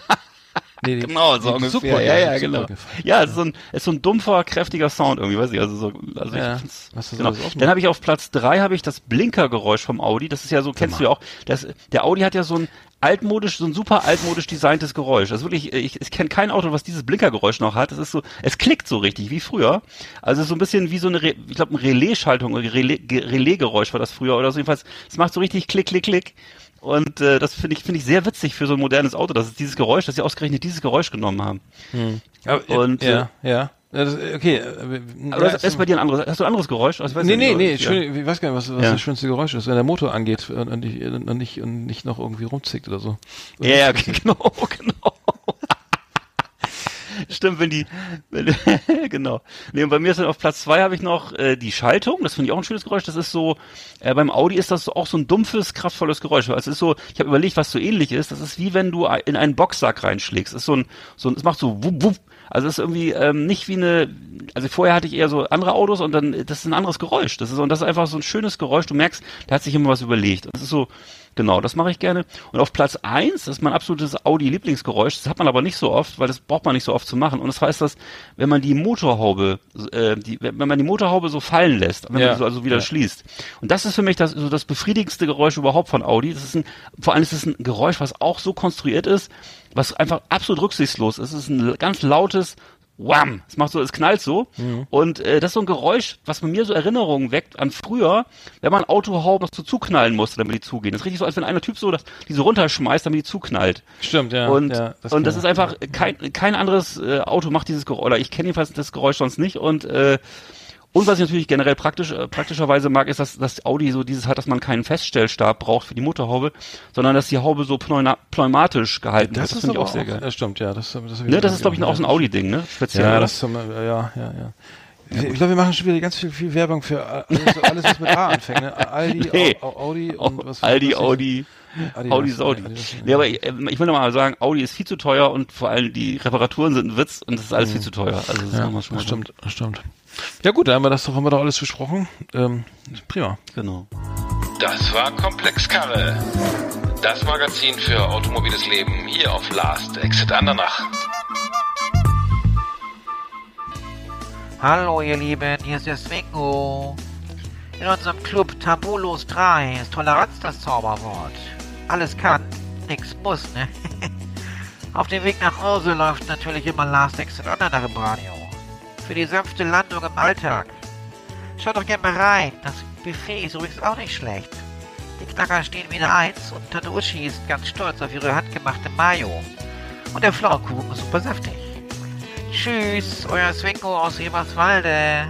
Nee, genau, so ungefähr. Super, ja, ja, genau. Ja, es ist so ein, es ist so ein dumpfer, kräftiger Sound irgendwie, weiß ich, also so, also ja, ich genau. Dann habe ich auf Platz drei habe ich das Blinkergeräusch vom Audi, das ist ja so, kennst du ja auch, das, der Audi hat ja so ein altmodisch, so ein super altmodisch designtes Geräusch. Ist wirklich, ich, ich kenne kein Auto, was dieses Blinkergeräusch noch hat. Das ist so, es klickt so richtig, wie früher. Also so ein bisschen wie so eine, ich glaube, eine Relaisschaltung oder Relaisgeräusch war das früher oder so. Jedenfalls, es macht so richtig Klick, Klick, Klick. Und äh, das finde ich finde ich sehr witzig für so ein modernes Auto, dass es dieses Geräusch, dass sie ausgerechnet dieses Geräusch genommen haben. Hm. Aber, und ja, äh, ja. Okay. Äh, Aber ja, ist bei dir ein anderes, hast du ein anderes Geräusch? Also, nee, nee, nee, schön, ich weiß gar nicht, was, was ja. das schönste Geräusch ist, wenn der Motor angeht und, nicht, und, nicht, und nicht noch irgendwie rumzickt oder so. Oder ja, *laughs* genau, genau. Stimmt, wenn die, wenn, *laughs* genau. Nee, und bei mir ist dann auf Platz zwei habe ich noch äh, die Schaltung. Das finde ich auch ein schönes Geräusch. Das ist so, äh, beim Audi ist das auch so ein dumpfes, kraftvolles Geräusch. Also es ist so, ich habe überlegt, was so ähnlich ist. Das ist wie wenn du in einen Boxsack reinschlägst. Es ist so ein, so ein, es macht so wupp, wupp. Also es ist irgendwie ähm, nicht wie eine, also vorher hatte ich eher so andere Autos und dann, das ist ein anderes Geräusch. Das ist, und das ist einfach so ein schönes Geräusch. Du merkst, da hat sich immer was überlegt. Das ist so, Genau, das mache ich gerne. Und auf Platz eins das ist mein absolutes Audi-Lieblingsgeräusch. Das hat man aber nicht so oft, weil das braucht man nicht so oft zu machen. Und das heißt, dass wenn man die Motorhaube, äh, die, wenn man die Motorhaube so fallen lässt, wenn ja. man sie also wieder ja. schließt. Und das ist für mich das, so das befriedigendste Geräusch überhaupt von Audi. Das ist ein, vor allem ist es ein Geräusch, was auch so konstruiert ist, was einfach absolut rücksichtslos ist. Es ist ein ganz lautes, Wham! Es macht so, es knallt so. Mhm. Und äh, das ist so ein Geräusch, was bei mir so Erinnerungen weckt an früher, wenn man Autohauben noch so zuknallen musste, damit die zugehen. Das ist richtig so, als wenn einer Typ so das, die so runterschmeißt, damit die zuknallt. Stimmt, ja. Und, ja, das, und das ist einfach, kein, kein anderes äh, Auto macht dieses Geräusch, oder ich kenne jedenfalls das Geräusch sonst nicht und äh, und was ich natürlich generell praktisch, äh, praktischerweise mag, ist, dass, dass Audi so dieses hat, dass man keinen Feststellstab braucht für die Motorhaube, sondern dass die Haube so pneumatisch gehalten das wird. Das finde ich auch sehr geil. Das stimmt, ja. Das, das, ne, das ist, glaube ich, auch so ein Audi-Ding, ne? Speziell. Ja, das, ja, ja, ja. Ich, glaube, wir machen schon wieder ganz viel, viel Werbung für alles, *laughs* alles, was mit A anfängt. Ne? Aldi, nee. Audi und was Aldi, Audi. Adi, Audi ist Audi. Nee, aber ich, ich will noch mal sagen, Audi ist viel zu teuer und vor allem die Reparaturen sind ein Witz und das ist alles mhm. viel zu teuer. Also das ja, schon mal stimmt, das stimmt. Ja gut, dann haben wir das doch, haben wir doch alles besprochen. Ähm, prima. Genau. Das war Komplexkarre. Das Magazin für automobiles Leben hier auf Last Exit Andernach. Hallo ihr Lieben, hier ist der Swingo. In unserem Club Tabulos 3 ist Toleranz das Zauberwort. Alles kann, nix muss, ne? *laughs* Auf dem Weg nach Hause läuft natürlich immer Last Exit Andernach im Radio für die sanfte Landung im Alltag. Schaut doch gerne mal rein. Das Buffet ist übrigens auch nicht schlecht. Die Knacker stehen wieder eins und Tanushi ist ganz stolz auf ihre handgemachte Mayo. Und der Pflaumenkuchen ist super saftig. Tschüss, euer Swingo aus Eberswalde.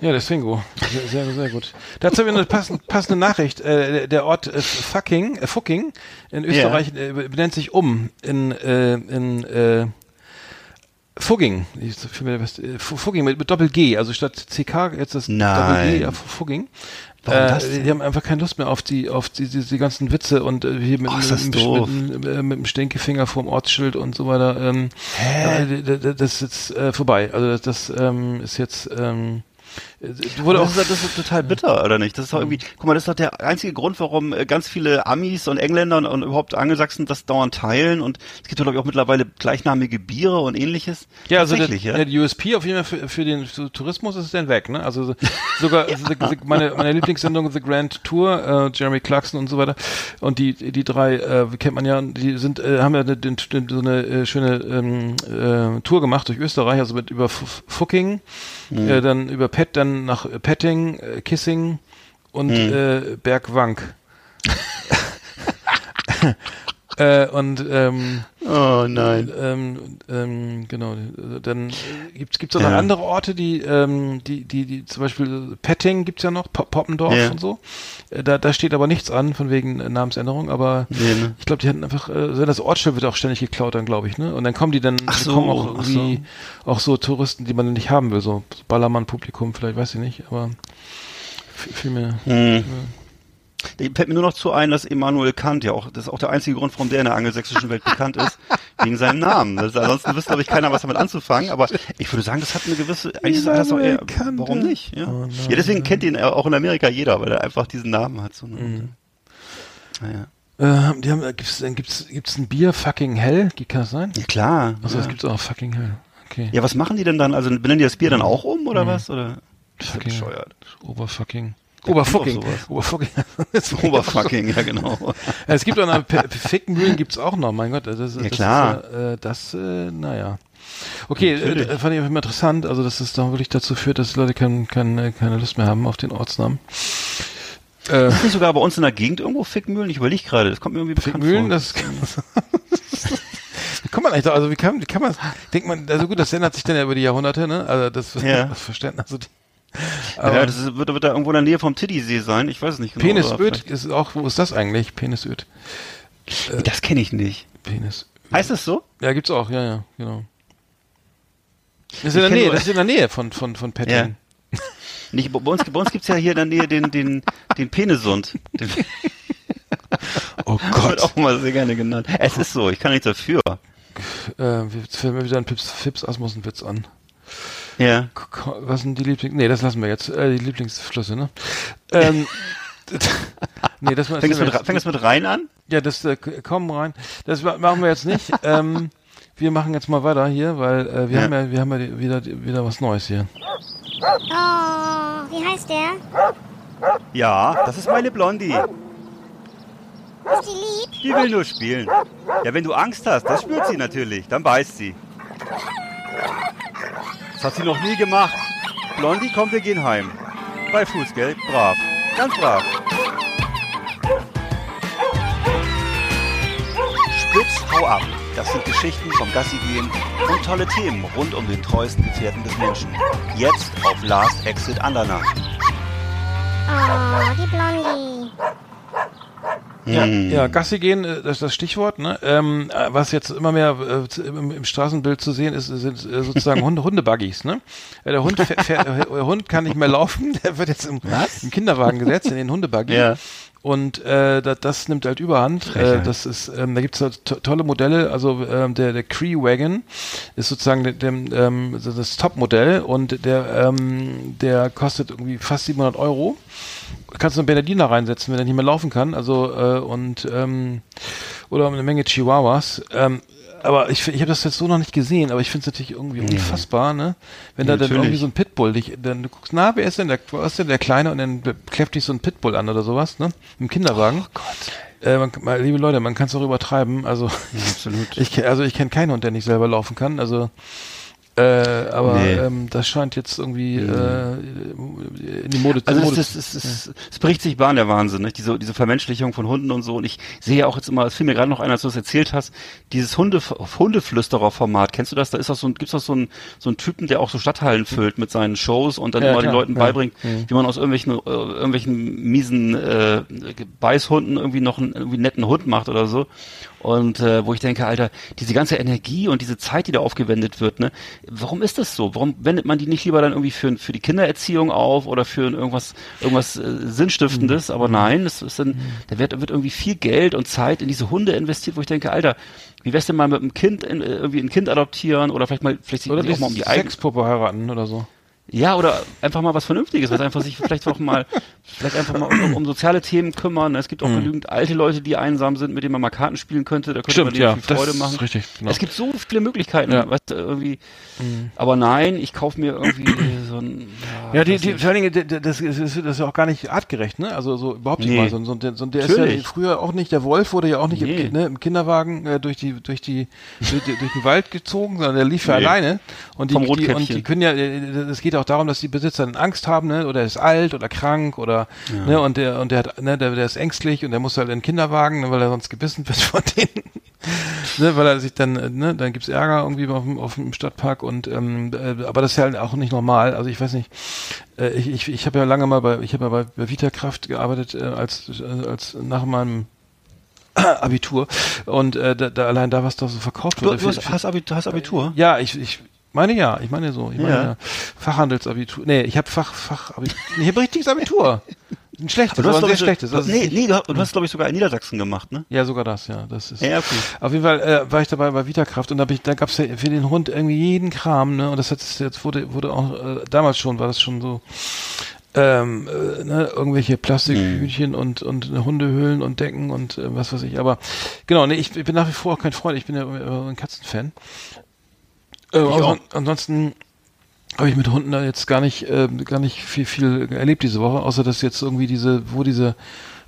Ja, der Swingo. Sehr, sehr, sehr gut. Dazu habe ich eine passende, passende Nachricht. Äh, der Ort Fucking, äh, Fucking in Österreich ja. äh, benennt sich um in, äh, in äh, Fugging, Fugging mit, mit Doppel-G, also statt CK jetzt das Doppel-G, ja, Fugging. Äh, die haben einfach keine Lust mehr auf die, auf die, die, die ganzen Witze und äh, hier mit, oh, mit, mit, mit, äh, mit, dem Stinkefinger vorm Ortsschild und so weiter. Ähm, Hä? Äh, das ist jetzt äh, vorbei. Also das, das ähm, ist jetzt ähm, Wurde auch gesagt, das ist total bitter, oder nicht? Das ist doch irgendwie, guck mal, das ist doch der einzige Grund, warum äh, ganz viele Amis und Engländer und, und überhaupt Angelsachsen das dauernd teilen und es gibt glaube ich, auch mittlerweile gleichnamige Biere und ähnliches. Ja, also der, ja? der USP auf jeden Fall für, für den Tourismus ist dann weg, ne? Also sogar *laughs* ja. meine, meine Lieblingssendung The Grand Tour, äh, Jeremy Clarkson und so weiter und die, die drei äh, kennt man ja, die sind, äh, haben ja eine, so eine äh, schöne ähm, äh, Tour gemacht durch Österreich, also mit über Fucking, mhm. äh, dann über Pet, dann nach Petting, äh, Kissing und mhm. äh, Bergwank. *laughs* *laughs* äh, und ähm, oh nein. Ähm, ähm, genau. Dann gibt's gibt's auch noch andere Orte, die ähm, die die die zum Beispiel Petting gibt's ja noch, Poppendorf ja. und so. Äh, da da steht aber nichts an von wegen Namensänderung, aber nee, ne? ich glaube, die hatten einfach äh, das Ortsschild wird auch ständig geklaut dann, glaube ich, ne? Und dann kommen die dann ach so, kommen auch irgendwie so. auch so Touristen, die man nicht haben will, so Ballermann Publikum, vielleicht weiß ich nicht, aber viel mehr. Hm. Viel mehr da fällt mir nur noch zu ein, dass Immanuel Kant ja auch, das ist auch der einzige Grund, warum der in der angelsächsischen Welt bekannt ist, *laughs* wegen seinem Namen. Das, ansonsten wüsste, glaube ich, keiner was damit anzufangen, aber ich würde sagen, das hat eine gewisse, eigentlich ist das auch eher, warum nicht? Ja. Oh ja, deswegen kennt ihn auch in Amerika jeder, weil er einfach diesen Namen hat. So, mhm. Naja. Äh, die haben, äh, gibt's, dann gibt's, gibt's ein Bier fucking hell? Kann das sein? Ja, klar. Also, ja. das gibt's auch fucking hell. Okay. Ja, was machen die denn dann? Also benennen die das Bier dann auch um oder Mhm. was? Oder? Fucking. bescheuert. Oberfucking. Kommt Oberfucking. Oberfucking. *laughs* Oberfucking, ja genau. *laughs* es gibt auch noch, Fickmühlen gibt's auch noch, mein Gott. Das, Ja, das klar. Ja, äh, das, äh, naja. Okay, äh, fand ich immer interessant, also dass es dann wirklich dazu führt, dass Leute kein, kein, keine Lust mehr haben auf den Ortsnamen. Äh, Ist nicht sogar bei uns in der Gegend irgendwo Fickmühlen? Ich überlege gerade, das kommt mir irgendwie bekannt Fickmühlen, vor. das wie kann man eigentlich, *laughs* da- also wie kann, wie kann man, denkt man, also gut, das ändert sich dann ja über die Jahrhunderte, ne? Also das, Ja. das Verständnis, also die, aber ja, das wird, wird da irgendwo in der Nähe vom Tiddysee sein. Ich weiß es nicht genau. Penisöd ist auch, wo ist das eigentlich? Penisöd. Nee, Das kenne ich nicht. Penis. Heißt es so? Ja, gibt's auch, ja, ja, genau. Das ist in der Nähe, das ist in der Nähe von, von, von Petting. Nicht, bei uns, bei uns gibt's ja hier in der Nähe den, den, den Penisund. Den *laughs* Oh wird Gott. auch mal sehr gerne genannt. Es ist so, ich kann nichts dafür. Äh, jetzt fällt mir wieder ein Pips, Fips Asmussen-Witz an. Ja. Was sind die Lieblings... Nee, das lassen wir jetzt. Äh, die Lieblingsflüsse, ne? Ähm, *laughs* nee, das, Fängt es das mit, fängt es jetzt- mit rein an? Ja, das äh, k- komm rein. Das ma- machen wir jetzt nicht. *laughs* ähm, wir machen jetzt mal weiter hier, weil äh, wir Ja. haben ja, wir haben ja die- wieder, wieder was Neues hier. Oh, wie heißt der? Ja, das ist meine Blondie. Ist die lieb? Die will nur spielen. Ja, wenn du Angst hast, das spürt sie natürlich. Dann beißt sie. *laughs* Das hat sie noch nie gemacht. Blondie, komm, wir gehen heim. Bei Fußgeld, brav. Ganz brav. Spitz, hau ab. Das sind Geschichten vom Gassi gehen und tolle Themen rund um den treuesten Gefährten des Menschen. Jetzt auf Last Exit Andernach. Oh, die Blondie. Ja, Hm. ja, Gassi gehen, äh, das ist das Stichwort, ne? Ähm, äh, was jetzt immer mehr äh, im, im Straßenbild zu sehen ist, sind äh, sozusagen Hunde, Hundebuggies, ne? Der Hund fährt, äh, der Hund kann nicht mehr laufen, *laughs* der wird jetzt im, im Kinderwagen gesetzt, in den Hundebuggy. Ja. Und äh, das, das nimmt halt Überhand. Äh, das ist, ähm, da gibt's halt to tolle Modelle. Also ähm, der der Cree Wagon ist sozusagen der, der, ähm, das Top-Modell und der ähm, der kostet irgendwie fast 700 Euro. Kannst du einen Bernardiner reinsetzen, wenn er nicht mehr laufen kann. Also äh, und ähm, oder eine Menge Chihuahuas. Ähm, aber ich, ich habe das jetzt so noch nicht gesehen, aber ich finde es natürlich irgendwie unfassbar, ne? Wenn da dann Natürlich. irgendwie so ein Pitbull dich, dann du guckst, na, wer ist denn der, wer ist denn der Kleine und dann kläfft dich so ein Pitbull an oder sowas, ne? Im Kinderwagen. Oh Gott. Äh, man, mal, liebe Leute, man kann es auch übertreiben. Also absolut. *laughs* ich, also ich kenne keinen Hund, der nicht selber laufen kann. Also äh, aber Nee. ähm, das scheint jetzt irgendwie äh, in die Mode Also Mode es, es, es, es, es bricht sich Bahn der Wahnsinn, nicht? Diese, diese Vermenschlichung von Hunden und so. Und ich sehe ja auch jetzt immer, es fiel mir gerade noch ein, als du das erzählt hast, dieses Hunde, Hundeflüsterer-Format. Kennst du das? Da ist auch so ein, gibt's auch so einen, so einen Typen, der auch so Stadthallen füllt mit seinen Shows und dann Ja, immer den klar, Leuten ja. beibringt, Mhm. wie man aus irgendwelchen, äh, irgendwelchen miesen äh, Beißhunden irgendwie noch einen irgendwie netten Hund macht oder so. Und äh, wo ich denke, Alter, diese ganze Energie und diese Zeit, die da aufgewendet wird, ne, warum ist das so? Warum wendet man die nicht lieber dann irgendwie für, für die Kindererziehung auf oder für irgendwas, irgendwas äh, Sinnstiftendes? Aber nein, es ist dann, da wird, wird irgendwie viel Geld und Zeit in diese Hunde investiert, wo ich denke, Alter, wie wär's denn mal mit einem Kind in, äh, irgendwie ein Kind adoptieren oder vielleicht mal vielleicht sich oder auch mal um die Sexpuppe heiraten oder so. ja, oder einfach mal was Vernünftiges, was einfach sich vielleicht auch mal, vielleicht einfach mal um, um soziale Themen kümmern. Es gibt auch genügend alte Leute, die einsam sind, mit denen man mal Karten spielen könnte. Da könnte man Stimmt, denen ja, viel das Freude machen. ist richtig. Genau. Es gibt so viele Möglichkeiten, Ja. weißt du, irgendwie. Aber nein, ich kaufe mir irgendwie *clears throat* so ein. Ja, die, weiß die, nicht. vor allen Dingen, das ist, das ist ja auch gar nicht artgerecht, ne? Also so überhaupt nicht Nee. mal. So, so, so, der ist ja Natürlich. früher auch nicht, der Wolf wurde ja auch nicht Nee. im, ne, im Kinderwagen äh, durch die durch die durch, die- durch den Wald gezogen, sondern der lief ja Nee. alleine. Und die, Vom die und die können ja, äh, es geht auch darum, dass die Besitzer dann Angst haben, ne? Oder er ist alt oder krank oder ne, und der und der hat, ne, der, der ist ängstlich und der muss halt in den Kinderwagen, ne, weil er sonst gebissen *laughs* wird von denen. ne, weil er sich dann, ne, dann gibt's Ärger irgendwie auf dem, auf dem Stadtpark und ähm, äh, aber das ist ja halt auch nicht normal. Also ich weiß nicht, äh, ich, ich, ich habe ja lange mal bei, ich habe ja bei, bei Vitakraft gearbeitet äh, als äh, als nach meinem Abitur und äh, da, da allein da was da so verkauft Du, wurde. du für- hast, hast, Abitur, hast Abitur? ja, ich, ich meine ja, ich meine so, ich meine Ja. ja. Fachhandelsabitur. Nee, ich habe Fach Fachabitur. Nee, ich habe richtiges Abitur. *laughs* Ein schlechtes, Aber du hast, aber ein sehr schlechtes. Also nee, nee, du, hast- hast, glaube ich, sogar in Niedersachsen gemacht, ne? ja, sogar das, ja, das ist. Ja, okay. Auf jeden Fall äh, war ich dabei bei Vitakraft und da, ich, da gab's ja für den Hund irgendwie jeden Kram, ne? Und das hat jetzt wurde wurde auch äh, damals schon war das schon so ähm, äh, ne, irgendwelche Plastikhühnchen mhm. und und Hundehöhlen und Decken und äh, was weiß ich. Aber genau, nee, ich, ich, bin nach wie vor auch kein Freund. Ich bin ja äh, ein Katzenfan. Äh, an, ansonsten habe ich mit Hunden da jetzt gar nicht äh, gar nicht viel viel erlebt diese Woche, außer dass jetzt irgendwie diese wo diese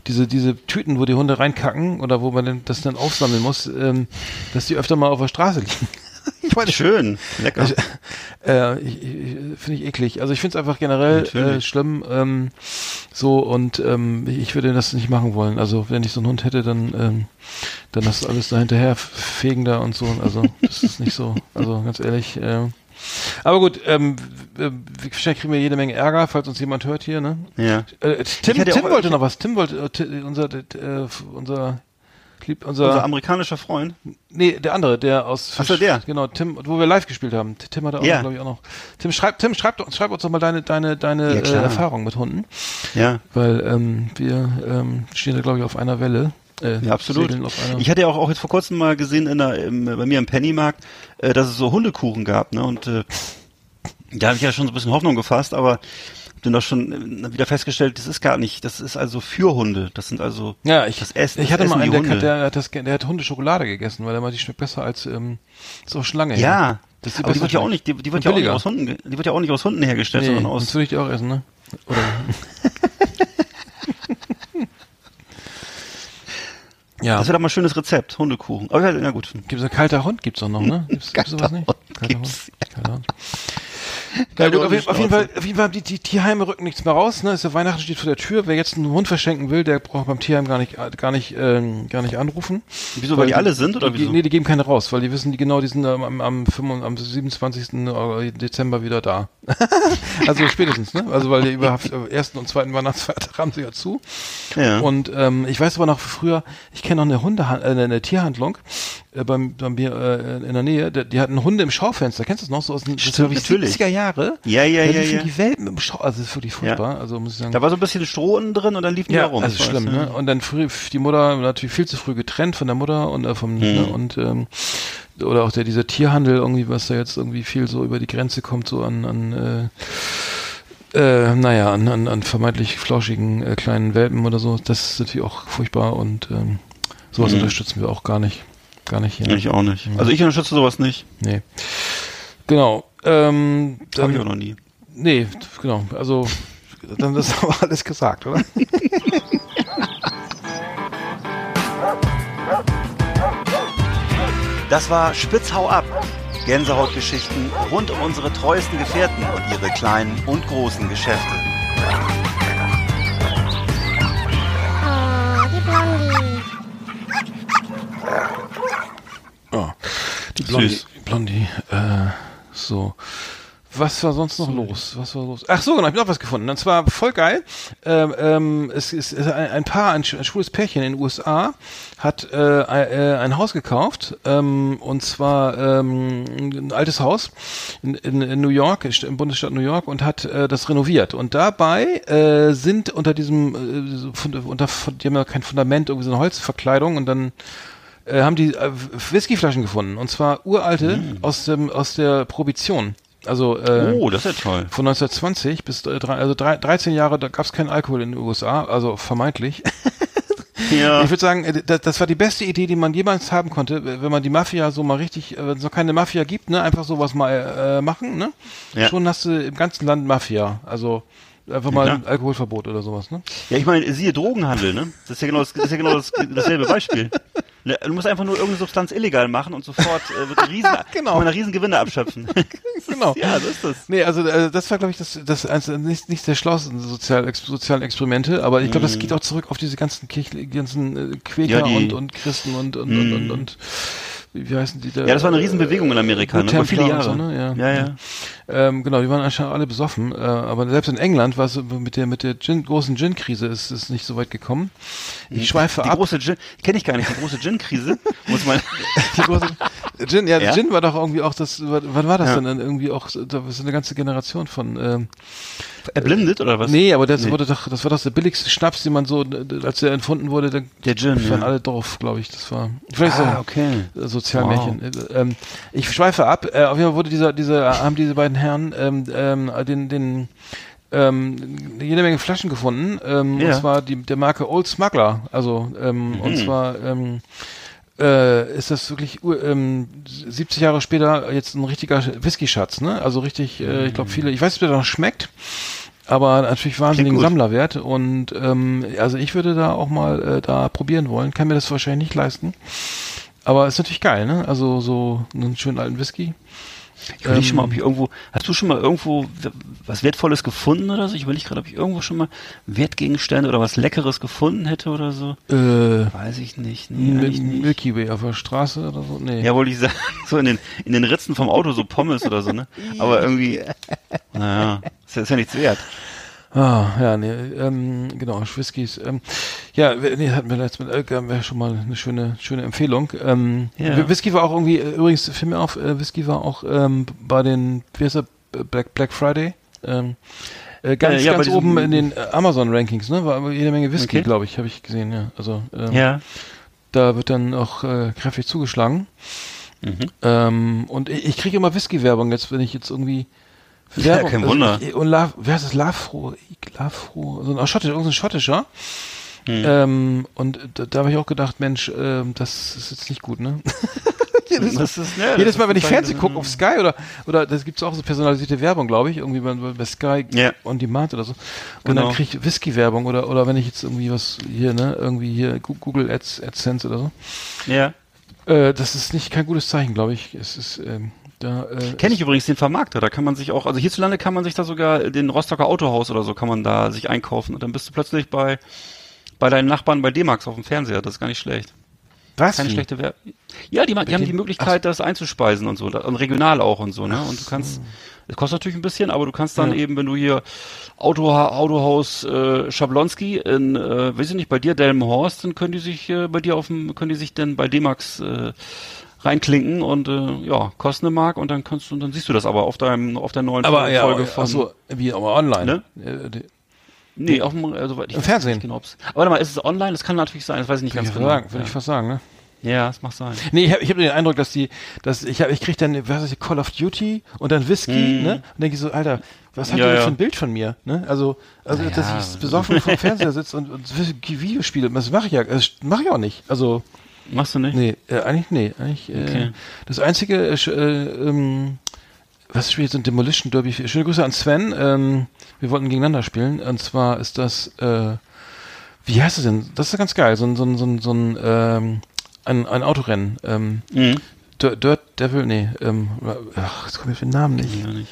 diese, diese Tüten, wo die Hunde reinkacken oder wo man das dann aufsammeln muss, ähm, dass die öfter mal auf der Straße liegen. *laughs* ich meine, Schön, lecker. Also, äh, finde ich eklig. Also ich finde es einfach generell äh, schlimm. Ähm, so und ähm, ich würde das nicht machen wollen. Also wenn ich so einen Hund hätte, dann ähm, dann das alles da hinterher fegen da und so. Also das ist nicht so. Also ganz ehrlich. Äh, aber gut, ähm, wahrscheinlich kriegen wir jede Menge Ärger, falls uns jemand hört hier, ne? Ja. Äh, Tim, Tim wollte noch was. Tim wollte, äh, unser, äh, unser, lieb, unser, unser amerikanischer Freund. Nee, der andere, der aus. Ach so, der. Genau, Tim, wo wir live gespielt haben. Tim hat da auch, ja. glaube ich, auch noch. Tim, schreib, Tim, schreib, schreib uns doch mal deine, deine, deine ja, äh, Erfahrung mit Hunden. Ja. Weil ähm, wir ähm, stehen da, glaube ich, auf einer Welle. Äh, ja, absolut. Ich hatte ja auch, auch jetzt vor kurzem mal gesehen in der, im, bei mir im Pennymarkt, äh, dass es so Hundekuchen gab, ne? Und äh, da habe ich ja schon so ein bisschen Hoffnung gefasst, aber dann doch schon äh, wieder festgestellt, das ist gar nicht, das ist also für Hunde. Das sind also ja, ich, das Essen. Ich hatte das mal einen, der, der, hat das, der hat Hundeschokolade gegessen, weil er mal die schmeckt besser als ähm, so Schlange. Ja, das aber die wird ja auch nicht, die, die wird ja auch nicht aus Hunden, die wird ja auch nicht aus Hunden hergestellt, nee, sondern aus. Das würde ich die auch essen, ne? Oder *laughs* Ja. Das wäre doch mal ein schönes Rezept. Hundekuchen. Aber ja, gut. Gibt es ein kalter Hund? Gibt's doch noch, ne? Gibt's, *laughs* gibt's sowas nicht? Kalter gibt's. Hund? Kalter Hund. Ja, gut, auf, jeden, auf jeden Fall, auf jeden Fall, die, die Tierheime rücken nichts mehr raus, ne? Ist ja Weihnachten steht vor der Tür. Wer jetzt einen Hund verschenken will, der braucht beim Tierheim gar nicht, gar nicht, ähm, gar nicht anrufen. Wieso, weil, weil die, alle sind, oder wieso? Nee, die geben keine raus, weil die wissen, die genau, die sind am, am, am, 25, am 27. Äh, Dezember wieder da. *laughs* also spätestens, ne? Also, weil die überhaupt, äh, ersten und zweiten Weihnachtsfeiertag *laughs* haben sie ja zu. Ja. Und, ähm, ich weiß aber noch früher, ich kenne noch eine Hunde, äh, eine Tierhandlung, äh, beim, bei mir äh, in der Nähe, die, die hatten Hunde im Schaufenster. Kennst du das noch so aus den Stimmt, das 70er Jahre? Ja, ja, ja. ja. Die Welpen im Schau, also das ist wirklich furchtbar. Ja. Also muss ich sagen. Da war so ein bisschen Stroh unten drin und dann liefen ja, die herum. Also schlimm, ne? Und dann früh, die Mutter natürlich viel zu früh getrennt von der Mutter und äh, vom mhm. ne? und ähm, oder auch der dieser Tierhandel irgendwie, was da jetzt irgendwie viel so über die Grenze kommt, so an, an äh, äh, naja, an, an, an vermeintlich flauschigen äh, kleinen Welpen oder so, das ist natürlich auch furchtbar und ähm, sowas mhm. unterstützen wir auch gar nicht. Gar nicht hier. Ich auch nicht. Also ich unterstütze sowas nicht. Nee. Genau. Ähm, Habe ich auch noch nie. Nee, genau. Also *laughs* dann ist aber alles gesagt, oder? Das war Spitzhau ab. Gänsehautgeschichten rund um unsere treuesten Gefährten und ihre kleinen und großen Geschäfte. Die Blondie. Blondie. Äh, so. Was war sonst noch los? Was war los? Ach so, genau, ich habe noch was gefunden. Und zwar voll geil. Ähm, ähm, es ist ein, ein Paar, ein, ein schwules Pärchen in den USA hat äh, äh, ein Haus gekauft. Ähm, und zwar ähm, ein altes Haus in, in, in New York, im Bundesstaat New York, und hat äh, das renoviert. Und dabei äh, sind unter diesem, äh, unter, die haben ja kein Fundament, irgendwie so eine Holzverkleidung und dann äh, haben die äh, Whiskyflaschen gefunden und zwar uralte mm. aus dem aus der Prohibition. Also äh, oh, das ist ja toll. Von 1920 bis äh, also drei, 13 Jahre, da gab es keinen Alkohol in den USA, also vermeintlich. *laughs* Ja. Ich würde sagen, äh, das, das, war die beste Idee, die man jemals haben konnte, wenn man die Mafia so mal richtig, äh, wenn es noch keine Mafia gibt, ne, einfach sowas mal äh, machen, ne? Ja. Schon hast du im ganzen Land Mafia. Also Einfach mal ja, ein Alkoholverbot oder sowas, ne? Ja, ich meine, siehe Drogenhandel, ne? Das ist ja genau, das, das ist ja genau das, dasselbe Beispiel. Ne, du musst einfach nur irgendeine Substanz illegal machen und sofort äh, wird ein riesen, *laughs* genau. eine riesen Gewinne abschöpfen. *laughs* *laughs* genau. ja, das ist das. Nee, also äh, das war, glaube ich, das, das eins, nicht, nicht der schlauesten sozial, ex, sozialen Experimente, aber ich glaube, das mhm. geht auch zurück auf diese ganzen Kirchen, ganzen äh, Quäker ja, und, und Christen und, und, mm. und, und, und, und wie heißen die da? Ja, das war eine Riesenbewegung in Amerika, ne? Viele Jahre. So, ne? Ja, ja. ja. Ähm, genau, die waren anscheinend alle besoffen. Äh, aber selbst in England war es mit der mit der Gin, großen Gin-Krise ist es nicht so weit gekommen. Ich schweife die ab. Große Gin, kenne ich gar nicht, die große Gin-Krise. *laughs* Muss man. die große Gin, ja, ja, Gin war doch irgendwie auch das. Wann war das ja. denn irgendwie auch? Da ist eine ganze Generation von. Ähm, Erblindet oder was? Nee, aber das nee. wurde doch, das war doch der billigste Schnaps, den man so, als der entfunden wurde, der, der Gin, waren ja. alle drauf, glaube ich. Das war vielleicht ah, so okay. Sozialmärchen. Wow. Ähm, ich schweife ab. Äh, auf jeden Fall wurde dieser, dieser, haben diese beiden Herren ähm, ähm, den, den ähm, jede Menge Flaschen gefunden. Ähm, Ja. Und zwar die, der Marke Old Smuggler. Also, ähm, Mhm. und zwar ähm, äh, ist das wirklich ähm, 70 Jahre später jetzt ein richtiger Whisky-Schatz, ne? Also richtig, äh, ich glaube viele, ich weiß nicht, ob der noch schmeckt, aber natürlich wahnsinnigen. Sammlerwert. Und ähm, also ich würde da auch mal äh, da probieren wollen. Kann mir das wahrscheinlich nicht leisten. Aber ist natürlich geil, ne? Also so einen schönen alten Whisky. Ich überlege schon mal, Ähm, ob ich irgendwo, hast du schon mal irgendwo was Wertvolles gefunden oder so? Ich überlege gerade, ob ich irgendwo schon mal Wertgegenstände oder was Leckeres gefunden hätte oder so. Äh, Weiß ich nicht. Nee, nicht. Milky Way auf der Straße oder so? Nee. Ja, wollte ich sagen, *laughs* so in den, in den Ritzen vom Auto so Pommes oder so, ne? *laughs* Aber irgendwie, naja, ist ja, ist ja nichts wert. Ah, ja, nee, ähm, genau, Whiskys. Ähm, ja, nee, hatten wir mit Elke, haben wir schon mal eine schöne, schöne Empfehlung. Ähm, Ja. Whisky war auch irgendwie, äh, übrigens, fiel mir auf, äh, Whisky war auch ähm, bei den, wie heißt der, Black, Black Friday, ähm, äh, ganz, Äh, ja, ganz oben in den äh, Amazon-Rankings, ne? War aber jede Menge Whisky, Okay. glaube ich, habe ich gesehen, ja. Also, ähm, Ja. da wird dann auch äh, kräftig zugeschlagen. Mhm. Ähm, und ich, ich kriege immer Whisky-Werbung jetzt, wenn ich jetzt irgendwie Ja, kein Wunder. Ich, und La, wer ist das? Lafro, Lafro, so ein Schottisch, irgendein Schottischer. Hm. Ähm, und da, da habe ich auch gedacht, Mensch, ähm, das ist jetzt nicht gut, ne? *laughs* jedes, Das ist, ne, jedes Mal, wenn ich Fernsehen gucke auf Sky oder oder das gibt's auch so personalisierte Werbung, glaube ich, irgendwie bei, bei Sky Ja. on Demand oder so. Und Genau. dann kriege ich Whisky-Werbung oder oder wenn ich jetzt irgendwie was hier, ne, irgendwie hier Google Ads, AdSense oder so. Ja. Äh, das ist nicht kein gutes Zeichen, glaube ich. Es ist ähm, da. Äh, Kenne ich übrigens den Vermarkter, da kann man sich auch, also hierzulande kann man sich da sogar den Rostocker Autohaus oder so kann man da sich einkaufen und dann bist du plötzlich bei bei deinen Nachbarn bei D-Max auf dem Fernseher, das ist gar nicht schlecht. was? Keine Wie? schlechte Werbung. Ja, die, die haben die Möglichkeit, das einzuspeisen und so, und regional auch und so, ne? Und du kannst, es kostet natürlich ein bisschen, aber du kannst dann Ja. eben, wenn du hier Auto, Autohaus äh, Schablonski in, äh, weiß ich nicht, bei dir Delmenhorst, dann können die sich äh, bei dir auf dem, können die sich dann bei D-Max äh, reinklinken und äh, ja, kosten eine Mark und dann kannst du, dann siehst du das aber auf deinem, auf der neuen Aber ja, Folge aber, von. ach so, wie aber online. Äh, die- Nee, auf dem, also, ich Im Fernsehen? Genau, aber warte mal, ist es online? Das kann natürlich sein, das weiß ich nicht Würde ganz genau. sagen, würde ich fast sagen, ne? ja, das mag sein. Nee, ich habe ich hab den Eindruck, dass die, dass ich hab, ich krieg dann, was ist Call of Duty und dann Whisky, ne? Und denke ich so, Alter, was hat. Ja, denn ja. für ein Bild von mir, ne? Also, also Na dass ja. ich besoffen vor dem Fernseher sitze und, und Videospiele, das mache ich ja, das mache ich auch nicht. Also, Machst du nicht? nee, äh, eigentlich nee, eigentlich. Äh, Okay. Das einzige, äh, äh, ähm, was spielt so ein Demolition Derby? Schöne Grüße an Sven. Ähm, wir wollten gegeneinander spielen. Und zwar ist das, äh, wie heißt es denn? Das ist ganz geil. So ein, so ein, so ein, so ein, ähm, ein, ein Autorennen. Ähm, Mhm. Dirt, Dirt Devil, nee, ähm, ach, jetzt kommt mir für den Namen nicht. Ja, nicht.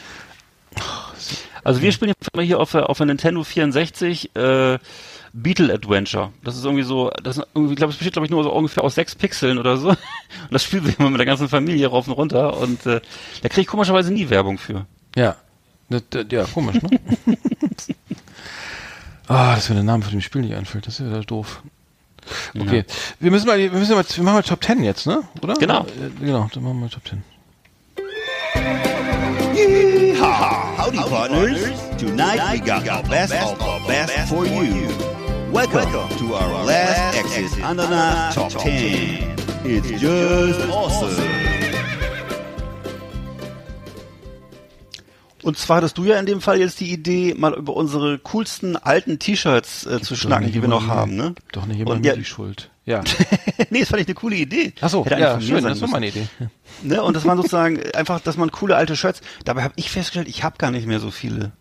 Also wir spielen jetzt mal hier auf, der- auf der Nintendo 64 äh, Beetle Adventure. Das ist irgendwie so, das ist irgendwie, ich glaube, es besteht glaube ich nur so ungefähr aus sechs Pixeln oder so. *laughs* Und das spielen wir immer mit der ganzen Familie rauf und runter und äh, da kriege ich komischerweise nie Werbung für. Ja. Das, das, ja, komisch, ne? *laughs* Ah, dass mir der Name von dem Spiel nicht einfällt, das ist ja wieder doof. Okay. Wir müssen mal, wir müssen mal, wir machen mal Top 10 jetzt, ne? Oder? Genau. Äh, genau, dann machen wir Top 10. Yeehaw! Howdy, partners. Tonight we got the best of the best for you. Welcome to our last exit Ananas Top 10. It's just awesome. Und zwar hattest du ja in dem Fall jetzt die Idee, mal über unsere coolsten alten T-Shirts äh, zu schnacken, die wir noch haben, ne? Doch nicht immer ja- die Schuld. Ja. *laughs* nee, das fand ich eine coole Idee. Ach so, ja, schön, das war müssen. meine Idee. Ne? Und das waren sozusagen einfach, dass man coole alte Shirts. Dabei habe ich festgestellt, ich habe gar nicht mehr so viele.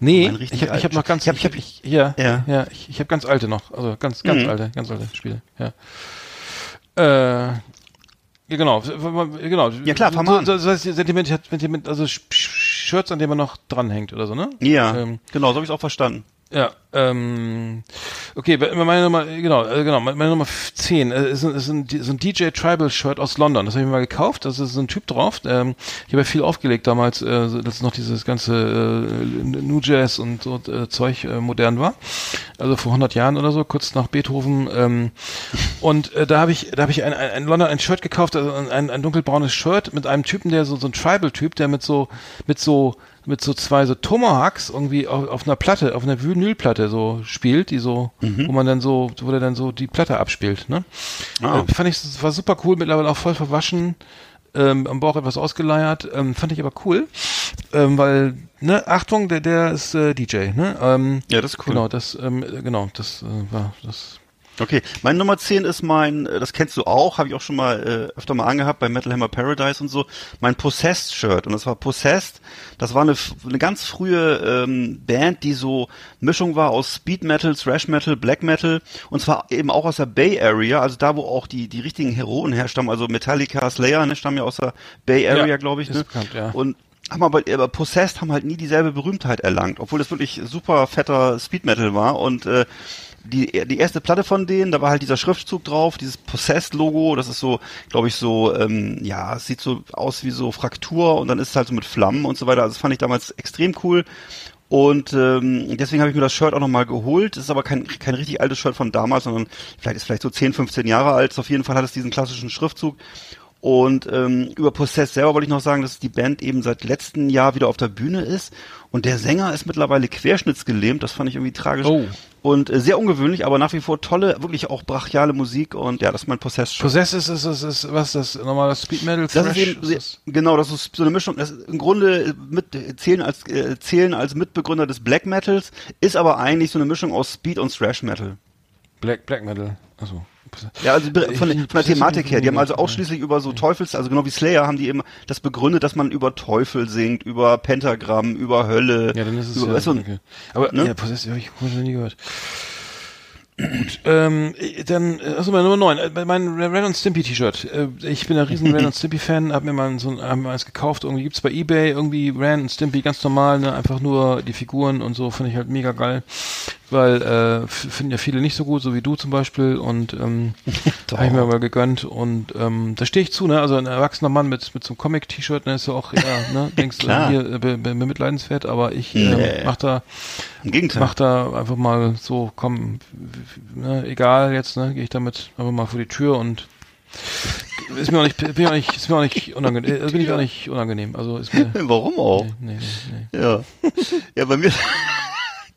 Nee, ich habe ich hab noch ganz, ich ich hab- hab, ich, ja, Ja. ja, ich, ich habe ganz alte noch, also ganz, ganz Mhm. alte, ganz alte Spiele, ja. Äh, ja, genau, genau. Ja, klar, fang mal an. so, so, das heißt, Sentiment, Sentiment, also Sh- Shirts, an denen man noch dranhängt oder so, ne? Ja, Ähm, genau, so habe ich auch verstanden. Ja, ähm, okay, meine Nummer, genau, äh, genau, meine Nummer 10 äh, ist, ein- ist ein, DJ Tribal Shirt aus London. Das habe ich mir mal gekauft. Das ist so ein Typ drauf. Ähm, ich habe ja viel aufgelegt damals, äh, dass noch dieses ganze äh, New Jazz und so äh, Zeug äh, modern war. Also vor 100 Jahren oder so, kurz nach Beethoven. Ähm, und äh, da habe ich, da habe ich ein, ein, ein London ein Shirt gekauft, also ein, ein dunkelbraunes Shirt mit einem Typen, der so so ein Tribal-Typ, der mit so mit so mit so zwei so Tomahawks irgendwie auf, auf einer Platte, auf einer Vinylplatte so spielt, die so, wo man dann so, wo der dann so die Platte abspielt, ne? Ah. Äh, fand ich, war super cool, mittlerweile auch voll verwaschen. ähm, am Bauch etwas ausgeleiert, ähm, fand ich aber cool, ähm, weil, ne, Achtung, der, der ist äh, DJ, ne? Ähm, Ja, das ist cool. Genau, das, ähm, genau, das äh, war das. Okay, mein Nummer 10 ist mein, äh, das kennst du auch, habe ich auch schon mal äh, öfter mal angehabt bei Metal Hammer Paradise und so, mein Possessed Shirt. Und das war Possessed, das war eine, eine ganz frühe ähm, Band, die so Mischung war aus Speed Metal, Thrash Metal, Black Metal und zwar eben auch aus der Bay Area, also da, wo auch die, die richtigen Heroen herstammen, also Metallica, Slayer, ne, stammen ja aus der Bay Area, Ja, glaube ich. ist Ne? bekannt, ja. Und haben aber, aber Possessed haben halt nie dieselbe Berühmtheit erlangt, obwohl das wirklich super fetter Speed Metal war und äh, die, die erste Platte von denen, da war halt dieser Schriftzug drauf, dieses Possessed-Logo, das ist so, glaube ich, so, ähm, ja, es sieht so aus wie so Fraktur und dann ist es halt so mit Flammen und so weiter. Also das fand ich damals extrem cool. Und ähm, deswegen habe ich mir das Shirt auch nochmal geholt. Es ist aber kein, kein richtig altes Shirt von damals, sondern vielleicht ist vielleicht so 10, 15 Jahre alt. Auf jeden Fall hat es diesen klassischen Schriftzug. Und ähm, über Possessed selber wollte ich noch sagen, dass die Band eben seit letztem Jahr wieder auf der Bühne ist. Und der Sänger ist mittlerweile querschnittsgelähmt. Das fand ich irgendwie tragisch. Oh. Und äh, sehr ungewöhnlich, aber nach wie vor tolle, wirklich auch brachiale Musik. Und ja, das ist mein Possessed. Possess ist, ist, ist, ist was ist das normale Speed Metal? Das ist Thrash? eben sehr, genau, das ist so eine Mischung. Das ist im Grunde mit zählen als äh, zählen als Mitbegründer des Black Metals, ist aber eigentlich so eine Mischung aus Speed und Thrash Metal. Black, Black Metal. Achso. Ja, also von, Ich- von der Possessed Thematik her. Die haben also ausschließlich über so Teufels, also genau wie Slayer haben die eben das begründet, dass man über Teufel singt, über Pentagramm, über Hölle. Ja, dann ist es über, ja. weißt du, okay. Aber ne? ja, Possess, ja, ich habe noch nie gehört. Gut, ähm, äh, dann, äh, achso, meine Nummer 9, mein Ren und Stimpy T-Shirt. Äh, ich bin ein riesen Ren *laughs* und Stimpy Fan, hab mir mal so ein, hab mir eins gekauft, irgendwie gibt's bei Ebay, irgendwie Ren und Stimpy ganz normal, ne, einfach nur die Figuren und so, finde ich halt mega geil, weil, äh, finden ja viele nicht so gut, so wie du zum Beispiel. Und, ähm, *laughs* habe ich mir mal gegönnt. Und, ähm, da stehe ich zu, ne, also ein erwachsener Mann mit, mit so einem Comic-T-Shirt, ne, ist ja auch, ja, ne, *laughs* denkst du, Klar. hier, äh, be, be, bemitleidenswert, aber ich, ähm, Nee. mach da, Im Gegenteil. mach da einfach mal so, komm, ne, egal jetzt, ne, gehe ich damit einfach mal vor die Tür und ist mir auch nicht, bin auch nicht, ist mir auch nicht unangenehm, äh, bin ich auch nicht unangenehm, also ist mir, *laughs* Warum auch? nee, nee, nee. Ja. Ja, bei mir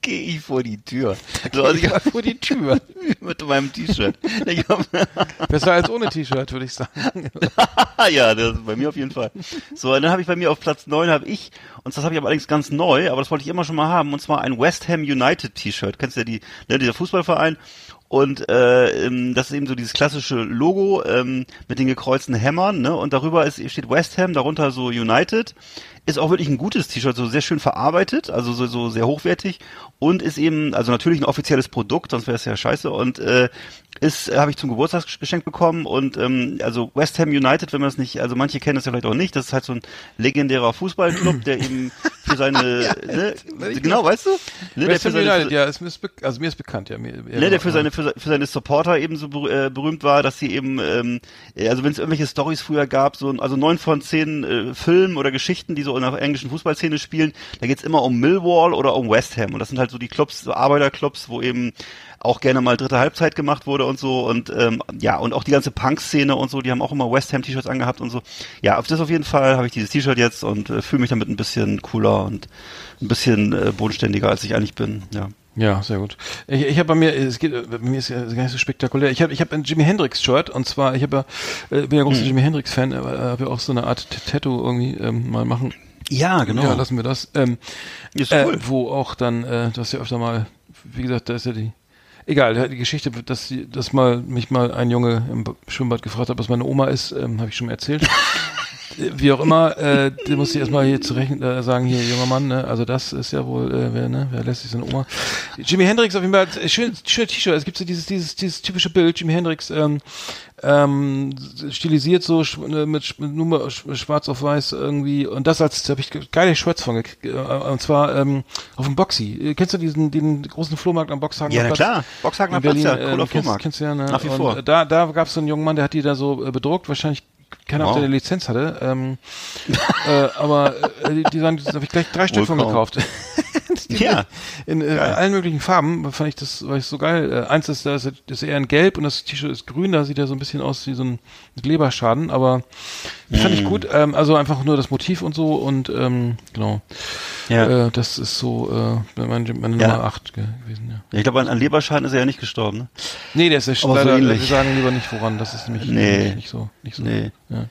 gehe ich vor die Tür. So, also ich hab vor die Tür. *laughs* mit meinem T-Shirt. *laughs* Besser als ohne T-Shirt, würde ich sagen. *laughs* ja, das ist bei mir auf jeden Fall. So, und dann habe ich bei mir auf Platz 9 habe ich, und das habe ich aber allerdings ganz neu, aber das wollte ich immer schon mal haben, und zwar ein West Ham United T-Shirt. Kennst du ja die, ne, dieser Fußballverein? Und äh, ähm, das ist eben so dieses klassische Logo ähm, mit den gekreuzten Hämmern, ne? Und darüber ist, steht West Ham, darunter so United. Ist auch wirklich ein gutes T-Shirt, so sehr schön verarbeitet, also so, so sehr hochwertig und ist eben, also natürlich ein offizielles Produkt, sonst wäre es ja scheiße und äh, ist, äh, habe ich zum Geburtstag geschenkt bekommen und ähm, also West Ham United, wenn man es nicht, also manche kennen das ja vielleicht auch nicht, das ist halt so ein legendärer Fußballclub, der eben für seine, *laughs* ne, genau, weißt du? Ne, der West für Ham seine, United, ja, ist mir, ist also mir ist bekannt, ja. Mir, ja Ne, der für ja. seine für, für seine Supporter eben so äh, berühmt war, dass sie eben ähm, äh, also wenn es irgendwelche Stories früher gab, so also neun von zehn äh, Filmen oder Geschichten, die so in der englischen Fußballszene spielen, da geht's immer um Millwall oder um West Ham und das sind halt so die Clubs, so Arbeiterclubs, wo eben auch gerne mal dritte Halbzeit gemacht wurde und so und ähm, ja und auch die ganze Punk-Szene und so, die haben auch immer West Ham T-Shirts angehabt und so. Ja, auf das auf jeden Fall habe ich dieses T-Shirt jetzt und äh, fühle mich damit ein bisschen cooler und ein bisschen äh, bodenständiger als ich eigentlich bin. Ja. Ja, sehr gut. Ich, ich habe bei mir, es geht, bei mir ist ja gar nicht so spektakulär. Ich habe, ich habe ein Jimi Hendrix Shirt und zwar, ich habe ja, äh, bin ja großer Jimi Hendrix Fan, aber habe ja auch so eine Art Tattoo irgendwie ähm, mal machen. Ja, genau. Ja, lassen wir das. Ähm, Ist äh, cool. wo auch dann, äh, du hast ja öfter mal, wie gesagt, da ist ja die, egal, die Geschichte, dass, dass mal mich mal ein Junge im Schwimmbad gefragt hat, was meine Oma ist, ähm, habe ich schon mal erzählt. *laughs* Äh, Wie auch immer, äh, da muss ich erstmal hier zurecht äh, sagen, hier, junger Mann, ne? also das ist ja wohl, äh, wer, ne? wer lässt sich seine Oma? Jimi Hendrix auf jeden Fall, äh, schön, schön T-Shirt, es gibt so dieses, dieses, dieses typische Bild, Jimi Hendrix, ähm, ähm, stilisiert so äh, mit, mit sch- schwarz auf weiß irgendwie und das als da habe ich ge- geile Shirts von gekriegt äh, und zwar ähm, auf dem Boxy. Äh, Kennst du diesen den großen Flohmarkt am Boxhagen? Ja, na klar. Boxhagener in Platz, Berlin, ja. äh, Cooler kennst, Flohmarkt. kennst du ja, ne? Nach wie und vor. Da, da gab es so einen jungen Mann, der hat die da so äh, bedruckt, wahrscheinlich keiner, ob Wow. der eine Lizenz hatte. Ähm, *laughs* äh, aber äh, die, die sagen, das habe ich gleich drei Stück von gekauft. *laughs* Ja. In äh, allen möglichen Farben fand ich das, war ich so geil. Äh, eins ist, da ist, ist eher in Gelb und das T-Shirt ist grün, da sieht er so ein bisschen aus wie so ein Leberschaden, aber fand Mm. ich gut. Ähm, also einfach nur das Motiv und so und ähm, genau. Ja. Äh, das ist so äh, meine, meine Ja. Nummer 8 ge gewesen, ja. Ja, ich glaube, an, an Leberschaden ist er ja nicht gestorben. Ne? Nee, der ist ja so leider, ähnlich. wir sagen lieber nicht woran, das ist nämlich Nee. nicht, nicht so, nicht so. Nee. Ja.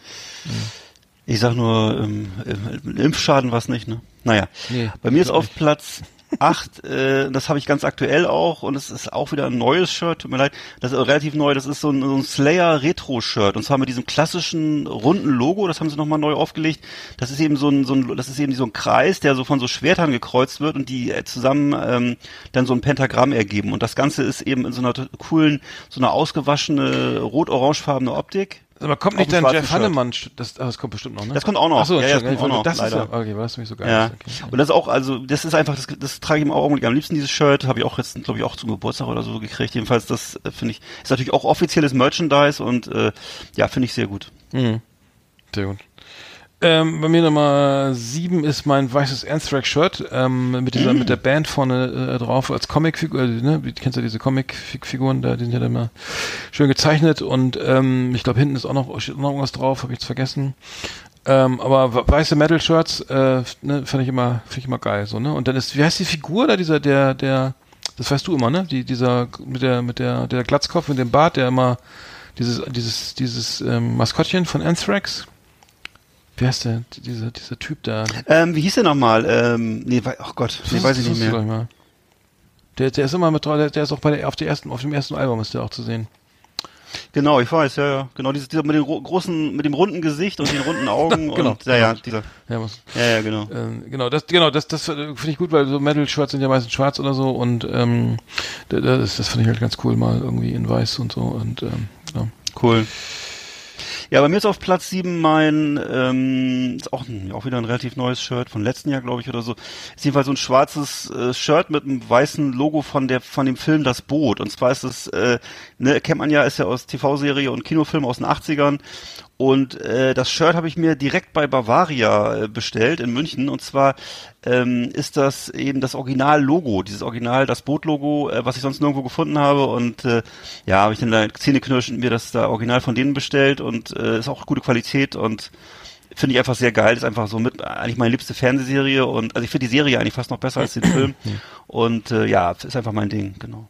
Ich sag nur, ähm, äh, Impfschaden was nicht, ne? Naja. Nee, Bei mir ist auf Platz acht, äh, das habe ich ganz aktuell auch und es ist auch wieder ein neues Shirt, tut mir leid, das ist relativ neu, das ist so ein, so ein Slayer Retro-Shirt und zwar mit diesem klassischen runden Logo, das haben sie nochmal neu aufgelegt. Das ist eben so ein, so ein, das ist eben so ein Kreis, der so von so Schwertern gekreuzt wird und die äh, zusammen ähm, dann so ein Pentagramm ergeben. Und das Ganze ist eben in so einer coolen, so einer ausgewaschene rot-orangefarbene Optik. Aber kommt nicht dann schwarzen Jeff Hannemann, das, ah, das kommt bestimmt noch, ne? Das kommt auch noch. Ach so, Ja, das kommt auch noch, das ist ja, okay, war das nicht so geil. Ja. Okay. Und das ist auch, also das ist einfach, das, das trage ich im Augenblick am liebsten, dieses Shirt. Habe ich auch jetzt, glaube ich, auch zum Geburtstag oder so gekriegt. Jedenfalls, das äh, finde ich, ist natürlich auch offizielles Merchandise und äh, ja, finde ich sehr gut. Mhm. Sehr gut. Ähm, bei mir Nummer sieben ist mein weißes Anthrax-Shirt ähm, mit dieser mit der Band vorne äh, drauf als Comicfigur. Äh, ne? Wie- Kennst du diese Comic-Figuren da? Die sind ja dann immer schön gezeichnet und ähm, ich glaube hinten ist auch noch, steht noch irgendwas drauf, habe ich jetzt vergessen. Ähm, aber we- weiße Metal-Shirts äh, ne, fand ich immer, finde ich immer geil so ne. Und dann ist, wie heißt die Figur da dieser der der das weißt du immer ne? Die dieser mit der mit der der Glatzkopf mit dem Bart, der immer dieses dieses dieses ähm, Maskottchen von Anthrax. Wie heißt der, dieser, dieser Typ da? Ähm, wie hieß der nochmal? Ähm, nee, oh Gott, nee, weiß ich nicht mehr. Der, der ist immer mit der, der ist auch bei der, auf, der ersten, auf dem ersten Album ist der auch zu sehen. Genau, ich weiß, ja, ja. Genau, dieses, dieser mit dem ro- großen, mit dem runden Gesicht und den runden Augen *laughs* Genau. und ja, ja, dieser. Ja, Ja, ja, genau. ähm, genau, das, genau, das, das äh, finde ich gut, weil so Metal-Shirts sind ja meistens schwarz oder so und ähm, da- das, das finde ich halt ganz cool, mal irgendwie in weiß und so und ähm, ja. Cool. Ja, bei mir ist auf Platz sieben mein, ähm, ist auch, ein, auch wieder ein relativ neues Shirt von letzten Jahr, glaube ich, oder so. Ist jedenfalls so ein schwarzes äh, Shirt mit einem weißen Logo von der von dem Film Das Boot. Und zwar ist es, äh, ne, kennt man ja, ist ja aus TV-Serie und Kinofilm aus den 80ern. Und äh, das Shirt habe ich mir direkt bei Bavaria äh, bestellt in München. Und zwar ähm, ist das eben das Original-Logo, dieses Original, das Boot-Logo, äh, was ich sonst nirgendwo gefunden habe. Und äh, ja, habe ich dann da zähneknirschend mir das da Original von denen bestellt und äh, ist auch gute Qualität und finde ich einfach sehr geil. Ist einfach so mit eigentlich meine liebste Fernsehserie und also ich finde die Serie eigentlich fast noch besser als den Film. Und äh, ja, ist einfach mein Ding, genau.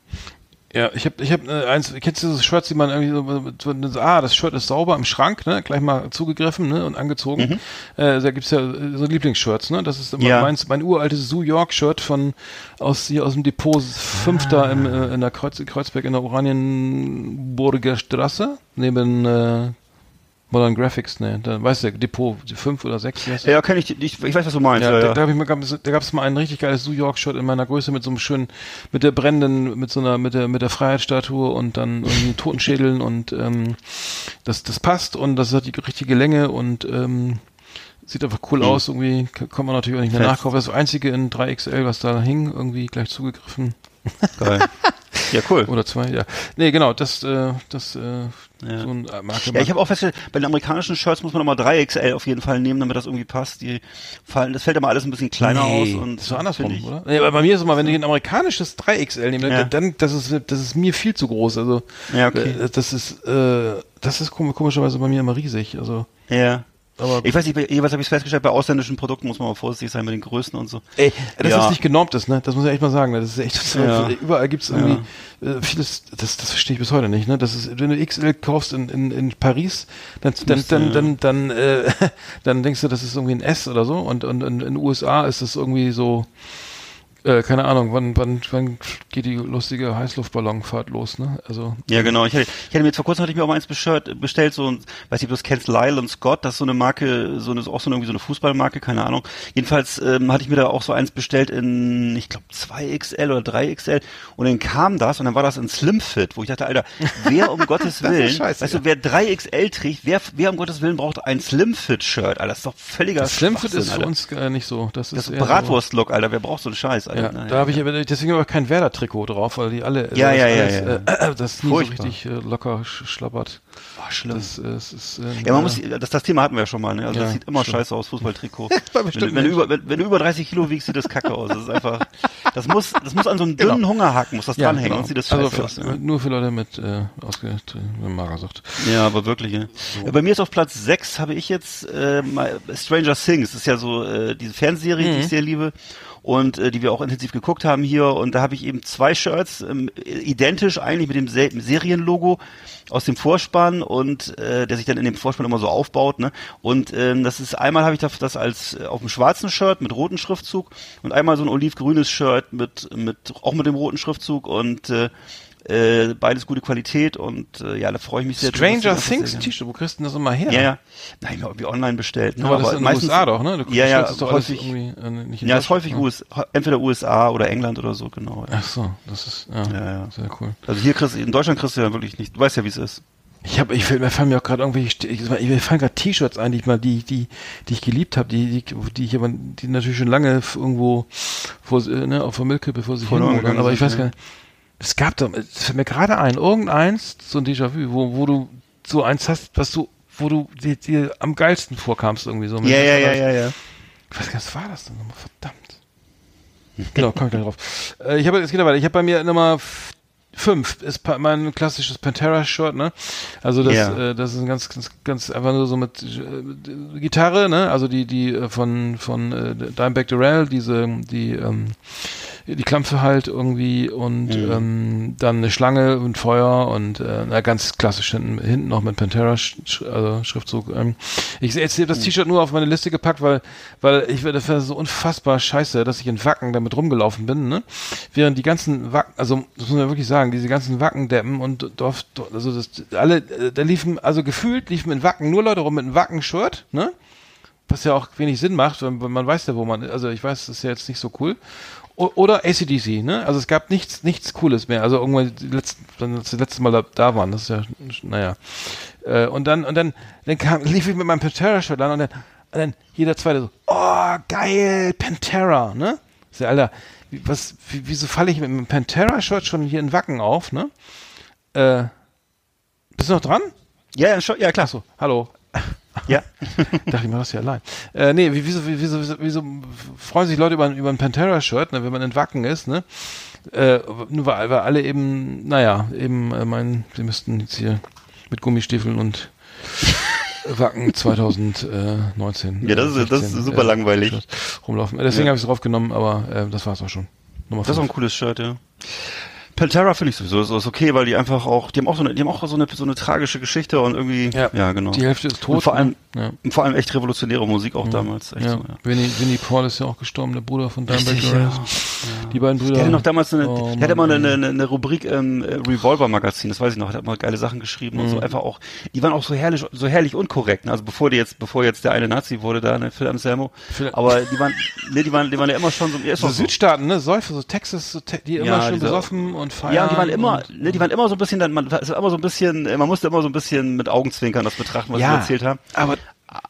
Ja, ich habe ich hab, äh, eins, kennst du dieses Shirt, die man irgendwie so, ah, das Shirt ist sauber im Schrank, ne, gleich mal zugegriffen, ne, und angezogen. Äh, da gibt's ja äh, so Lieblingsshirts, ne, das ist immer Ja. meins, mein uraltes Zoo York Shirt von, aus, hier aus dem Depot 5 da im, äh, in der Kreuz, Kreuzberg in der Oranienburger Straße, neben, äh, Modern Graphics, ne, da weißt du, Depot 5 oder 6, wie heißt das? Ja, kenne ich, ich, ich weiß, was du meinst. Ja, Ja, da, ja. da, ich mal, gab es- da gab es mal ein richtig geiles New York Shirt in meiner Größe mit so einem schönen, mit der brennenden, mit so einer, mit der, mit der Freiheitsstatue und dann irgendwie Totenschädeln *laughs* und ähm, das, das passt und das hat die richtige Länge und ähm, sieht einfach cool aus. Irgendwie kann man natürlich auch nicht mehr Fest. nachkaufen. Das ist das einzige in 3XL, was da hing, irgendwie gleich zugegriffen Geil. *laughs* ja, cool. oder zwei. Ja, nee, genau, das, äh, das, äh, Ja. so ein äh, Marke. Ja, ich habe auch festgestellt, bei den amerikanischen Shirts muss man nochmal 3XL auf jeden Fall nehmen, damit das irgendwie passt. Die fallen, das fällt immer alles ein bisschen kleiner Nee, aus und das ist so andersrum, ich. oder? Nee, aber bei mir ist es immer, wenn ich ein amerikanisches 3XL nehme, Ja. dann, das ist, das ist mir viel zu groß. Also, Ja, okay. äh, das ist, äh, das ist kom- komischerweise bei mir immer riesig. Also, Ja. Aber, Ich weiß nicht, jeweils habe ich festgestellt, bei ausländischen Produkten muss man mal vorsichtig sein mit den Größen und so. ey, das Ja. ist nicht genormt ist, ne? Das muss ich echt mal sagen. Ne? Das ist echt, das Ja. überall gibt's irgendwie äh, vieles, das, das verstehe ich bis heute nicht, ne? Das ist, wenn du XL kaufst in, in, in Paris, dann, dann, Müsste, dann, ja. dann, dann, äh, *laughs* dann denkst du, das ist irgendwie ein S oder so und, und, und in den USA ist es irgendwie so, äh, keine Ahnung, wann, wann, wann geht die lustige Heißluftballonfahrt los, ne? Also, Ja, genau. Ich hatte, ich hatte mir jetzt vor kurzem hatte ich mir auch mal eins bestellt, bestellt so ein, weiß nicht, ob du das kennst, Lyle und Scott, das ist so eine Marke, so eine, auch so eine, irgendwie so eine Fußballmarke, keine Ahnung. Jedenfalls ähm, hatte ich mir da auch so eins bestellt in, ich glaube, 2XL oder 3XL und dann kam das und dann war das in Slim Fit, wo ich dachte, Alter, wer um *laughs* Gottes Willen, scheiße, weißt ja. du, wer 3XL trägt, wer, wer um Gottes Willen braucht ein Slim Fit Shirt, Alter, das ist doch völliger Slimfit ist für uns äh, nicht so. Das, Das ist so- Bratwurst-Look, Alter, wer braucht so einen Scheiß, Alter? Ja, Naja. da habe ich aber deswegen aber kein Werder-Trikot drauf, weil die alle Ja, das ja, ja, alles, ja. Äh, das nie Furchtbar. so richtig äh, locker sch schlappert. Boah, schlimm. Das, äh, es ist, äh, Ja, man muss, das, das Thema hatten wir ja schon mal, ne? Also Ja, das sieht immer stimmt. scheiße aus, Fußballtrikot. *laughs* Wenn, wenn, du über, wenn, wenn du über 30 Kilo wiegst, sieht das kacke aus. Das ist einfach, *laughs* das muss, das muss an so einem dünnen Hungerhaken, muss das dranhängen, sonst sieht das scheiße also aus. für, Ja. nur für Leute mit äh, ausgetriebener Magersucht. ja, aber wirklich, ja. Ja, Bei mir ist auf Platz 6 habe ich jetzt äh, Stranger Things. Das ist ja so äh, diese Fernsehserie, Mhm. die ich sehr liebe und äh, die wir auch intensiv geguckt haben hier. Und da habe ich eben zwei Shirts, ähm, identisch eigentlich mit dem Serienlogo aus dem Vorspann. Und äh, der sich dann in dem Vorspann immer so aufbaut, ne? Und ähm, das ist einmal habe ich das, das als äh, auf dem schwarzen Shirt mit rotem Schriftzug und einmal so ein olivgrünes Shirt mit mit auch mit dem roten Schriftzug und äh, äh, beides gute Qualität und äh, ja, da freue ich mich sehr. Stranger Things T-Shirt, wo kriegst du das immer her? Ja, ja. Nein, ich habe irgendwie online bestellt. Ne? Aber, aber das ist in den USA doch, ne? Du ja, ja, das doch häufig, äh, nicht ja, ist häufig ja. US, entweder USA oder England oder so, genau. Ja. Ach so, das ist ja, ja, ja. sehr cool. Also hier kriegst du, in Deutschland kriegst du ja wirklich nicht, du weißt ja, wie es ist. Ich habe, ich mir fallen mir auch gerade irgendwie, ich, ich, mir fallen gerade T-Shirts ein, die ich mal, die, die, die ich geliebt habe, die, die, die ich aber, die natürlich schon lange irgendwo vor, ne, auf der Müllkippe vor sich hin, aber ich weiß gar nicht. Es gab doch, es fällt mir gerade ein, irgendeins, so ein Déjà-vu, wo, wo du so eins hast, was du, wo du dir, dir am geilsten vorkamst irgendwie so. Ja, ja, ja, ja, ja. Ich weiß gar nicht, was war das denn nochmal? Verdammt. genau, komm ich gleich drauf. *laughs* Äh, ich habe, es geht aber, ich habe bei mir Nummer fünf ist mein klassisches Pantera-Shirt, ne? Also das, yeah. äh, das ist ein ganz, ganz, ganz einfach nur so mit äh, Gitarre, ne? Also die, die äh, von von äh, Dimebag Darrell, diese, die ähm, die Klampfe halt irgendwie und mhm. ähm, dann eine Schlange und Feuer und äh, na, ganz klassisch hinten, hinten noch mit Pantera sch also Schriftzug. Ähm, ich jetzt habe das mhm. T-Shirt nur auf meine Liste gepackt, weil weil ich das war so unfassbar scheiße, dass ich in Wacken damit rumgelaufen bin, ne? Während die ganzen Wacken, also das muss man wirklich sagen, diese ganzen Wackendeppen und Dorf, also das alle, äh, da liefen also gefühlt liefen in Wacken nur Leute rum mit einem Wacken-Shirt, ne? was ja auch wenig Sinn macht, wenn, wenn man weiß ja, wo man, also ich weiß, das ist ja jetzt nicht so cool oder ACDC, ne? Also es gab nichts, nichts Cooles mehr. Also irgendwann die letzten, das letzte Mal da, da waren, das ist ja, naja. Äh, und dann, und dann, dann kam, lief ich mit meinem Pantera-Shirt an und dann, und dann jeder zweite so, oh, geil, Pantera, ne? Ich Alter, wie, was, wie, wieso falle ich mit meinem Pantera-Shirt schon hier in Wacken auf, ne? Äh, bist du noch dran? Ja, ja, ja klar. so, hallo. Ja. *laughs* Dachte ich mal, das ja allein. Äh, nee, wieso, wieso, wieso, wieso freuen sich Leute über, über ein Pantera-Shirt, ne, wenn man in Wacken ist, ne? Äh, nur weil, weil alle eben, naja, eben äh, meinen, sie müssten jetzt hier mit Gummistiefeln und *laughs* Wacken 2019. Ja, das ist, 16, das ist super äh, langweilig. Rumlaufen. Deswegen ja. habe ich es draufgenommen, aber äh, das war es auch schon. Nummer das ist auch ein cooles Shirt, ja. Pantera finde ich sowieso ist, ist okay, weil die einfach auch, die haben auch so eine, die haben auch so eine, so eine tragische Geschichte und irgendwie, ja, ja genau. Die Hälfte ist tot. Und vor allem, ne? ja. vor allem echt revolutionäre Musik auch ja. damals. Echt ja. So, ja. Vinnie, Vinnie Paul ist ja auch gestorben, der Bruder von Dimebag ja. Die beiden Brüder. Der hatte noch damals eine, oh, der hatte immer eine, eine, eine Rubrik im äh, Revolver Magazin, das weiß ich noch, hat immer geile Sachen geschrieben mhm. und so mhm. einfach auch, die waren auch so herrlich, so herrlich unkorrekt, ne? also bevor die jetzt, bevor jetzt der eine Nazi wurde da, ne, Phil Anselmo, Phil aber die waren, ne, die waren, die waren ja immer schon so, so, so Südstaaten, ne, Säufe, so Texas, so te die immer schön besoffen und feiern. Ja, und die waren immer ne, die waren immer so ein bisschen, dann, man, ist immer so ein bisschen, man musste immer so ein bisschen mit Augenzwinkern das betrachten, was ja, sie erzählt haben. Aber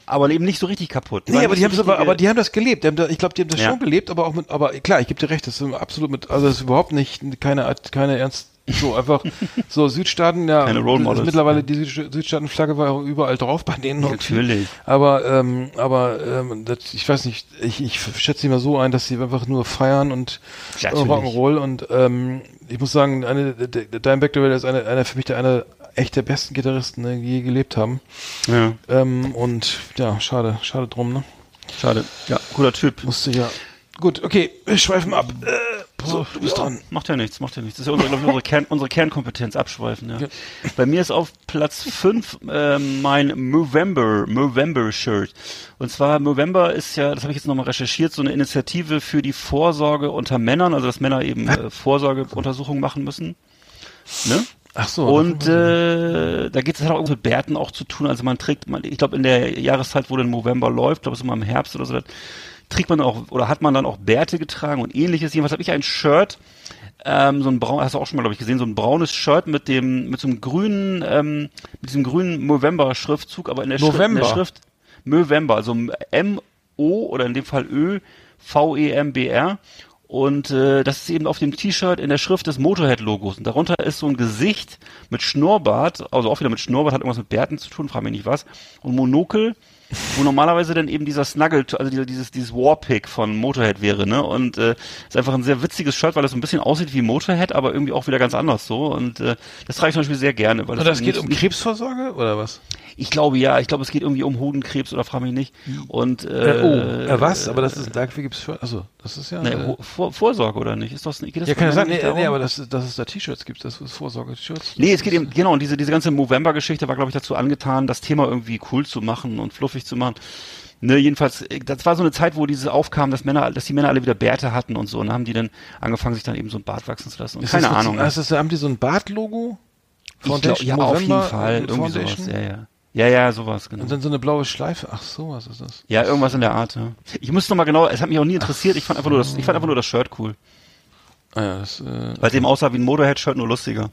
aber eben nicht so richtig kaputt. Die nee, aber die haben aber, aber die haben das gelebt. Haben da, ich glaube, die haben das ja. schon gelebt, aber auch mit, aber klar, ich gebe dir recht, das ist absolut mit, also das ist überhaupt nicht keine, keine ernst, so einfach, *laughs* so Südstaaten, ja, keine Role Models, mittlerweile die Südstaatenflagge war auch überall drauf bei denen. Natürlich. Aber, ähm, aber, ähm, das, ich weiß nicht, ich, ich schätze sie mal so ein, dass sie einfach nur feiern und ja, Rock'n'Roll und, ähm, ich muss sagen, eine, Dimebag Darrell ist eine, einer für mich der einer echt der besten Gitarristen, die je gelebt haben. Ja. Ähm, und ja, schade, schade drum, ne? Schade. Ja, cooler Typ. Musste ja. Gut, okay, wir schweifen ab. Äh, so, du bist ja, dran. Macht ja nichts, macht ja nichts. Das ist ja unsere, ich, unsere, Kern, unsere Kernkompetenz, abschweifen. Ja. ja. Bei mir ist auf Platz 5 äh, mein Movember, Movember Shirt. Und zwar Movember ist ja, das habe ich jetzt nochmal recherchiert, so eine Initiative für die Vorsorge unter Männern, also dass Männer eben äh, Vorsorgeuntersuchungen machen müssen. Ne? Ach so. Und äh, da geht es halt auch mit Bärten auch zu tun. Also man trägt, man, ich glaube in der Jahreszeit, wo der November läuft, glaube es ist immer im Herbst oder so, trägt man auch oder hat man dann auch Bärte getragen und ähnliches. Jedenfalls habe ich ein Shirt, ähm, so ein braun, hast du auch schon mal glaube ich gesehen, so ein braunes Shirt mit dem mit so einem grünen, ähm, mit diesem grünen November Schriftzug, aber in der, November. Schrift, in der Schrift November, also M O oder in dem Fall Ö V E M B R und äh, das ist eben auf dem T-Shirt in der Schrift des Motorhead-Logos. Und darunter ist so ein Gesicht mit Schnurrbart, also auch wieder mit Schnurrbart, hat irgendwas mit Bärten zu tun, frage mich nicht was. Und Monokel, wo normalerweise dann eben dieser Snuggle, also dieses, dieses Warpick von Motorhead wäre, ne? Und äh, ist einfach ein sehr witziges Shirt, weil es so ein bisschen aussieht wie Motorhead, aber irgendwie auch wieder ganz anders so. Und äh, das trage ich zum Beispiel sehr gerne. Weil das, das geht um Krebsvorsorge oder was? Ich glaube ja, ich glaube, es geht irgendwie um Hodenkrebs oder frage mich nicht. Und äh, oh, äh, was? Aber das ist dafür gibt's für, also das ist ja ne, äh, Vor Vorsorge oder nicht? Ist das, geht das ja, kann ja sein. Nee, nee, aber das, dass es da T-Shirts gibt, das ist Vorsorge-T-Shirts. Nee, es geht eben genau. Und diese diese ganze Movember-Geschichte war, glaube ich, dazu angetan, das Thema irgendwie cool zu machen und fluffig zu machen. Ne, jedenfalls, äh, das war so eine Zeit, wo dieses aufkam, dass Männer, dass die Männer alle wieder Bärte hatten und so. Und dann haben die dann angefangen, sich dann eben so ein Bart wachsen zu lassen. Und keine Ahnung. Ist das, haben die so ein Bart-Logo? ja, auf jeden Fall. Irgendwie sowas, ja, ja. Ja, ja, sowas, genau. Und dann so eine blaue Schleife. Ach so, was ist das? Ja, irgendwas in der Art, ja. Ich muss noch mal genau, es hat mich auch nie interessiert, ich fand einfach nur das, ich fand einfach nur das Shirt cool. Ah ja, das, äh, Weil es eben aussah wie ein Motorhead-Shirt, nur lustiger.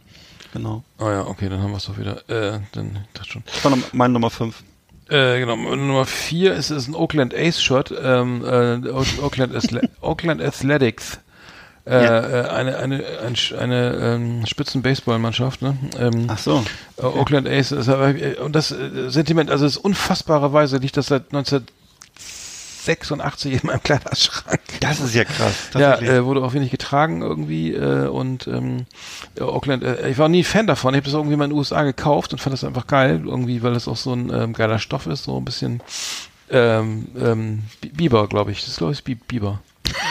Genau. Ah ja, okay, dann haben wir es doch wieder. Äh, dann, das schon. Das war meine Nummer 5. Äh, genau, Nummer 4 ist, ist ein Oakland Ace Shirt, ähm, äh, Oakland, Oakland Athletics. Äh, ja. Äh, eine eine eine, eine ähm, Spitzen-Baseball-Mannschaft. Ne? Ähm, Ach so. Äh, okay. Oakland Ace. Ist, äh, und das äh, Sentiment, also es ist unfassbarerweise liegt das seit 1986 in meinem Kleiderschrank. Das ist ja krass. Ja, äh, wurde auch wenig getragen irgendwie äh, und ähm, Oakland. Äh, ich war nie Fan davon. Ich habe das irgendwie mal in den USA gekauft und fand das einfach geil irgendwie, weil es auch so ein ähm, geiler Stoff ist, so ein bisschen ähm, ähm, Biber, glaube ich. Das ist glaube ich Biber. *laughs*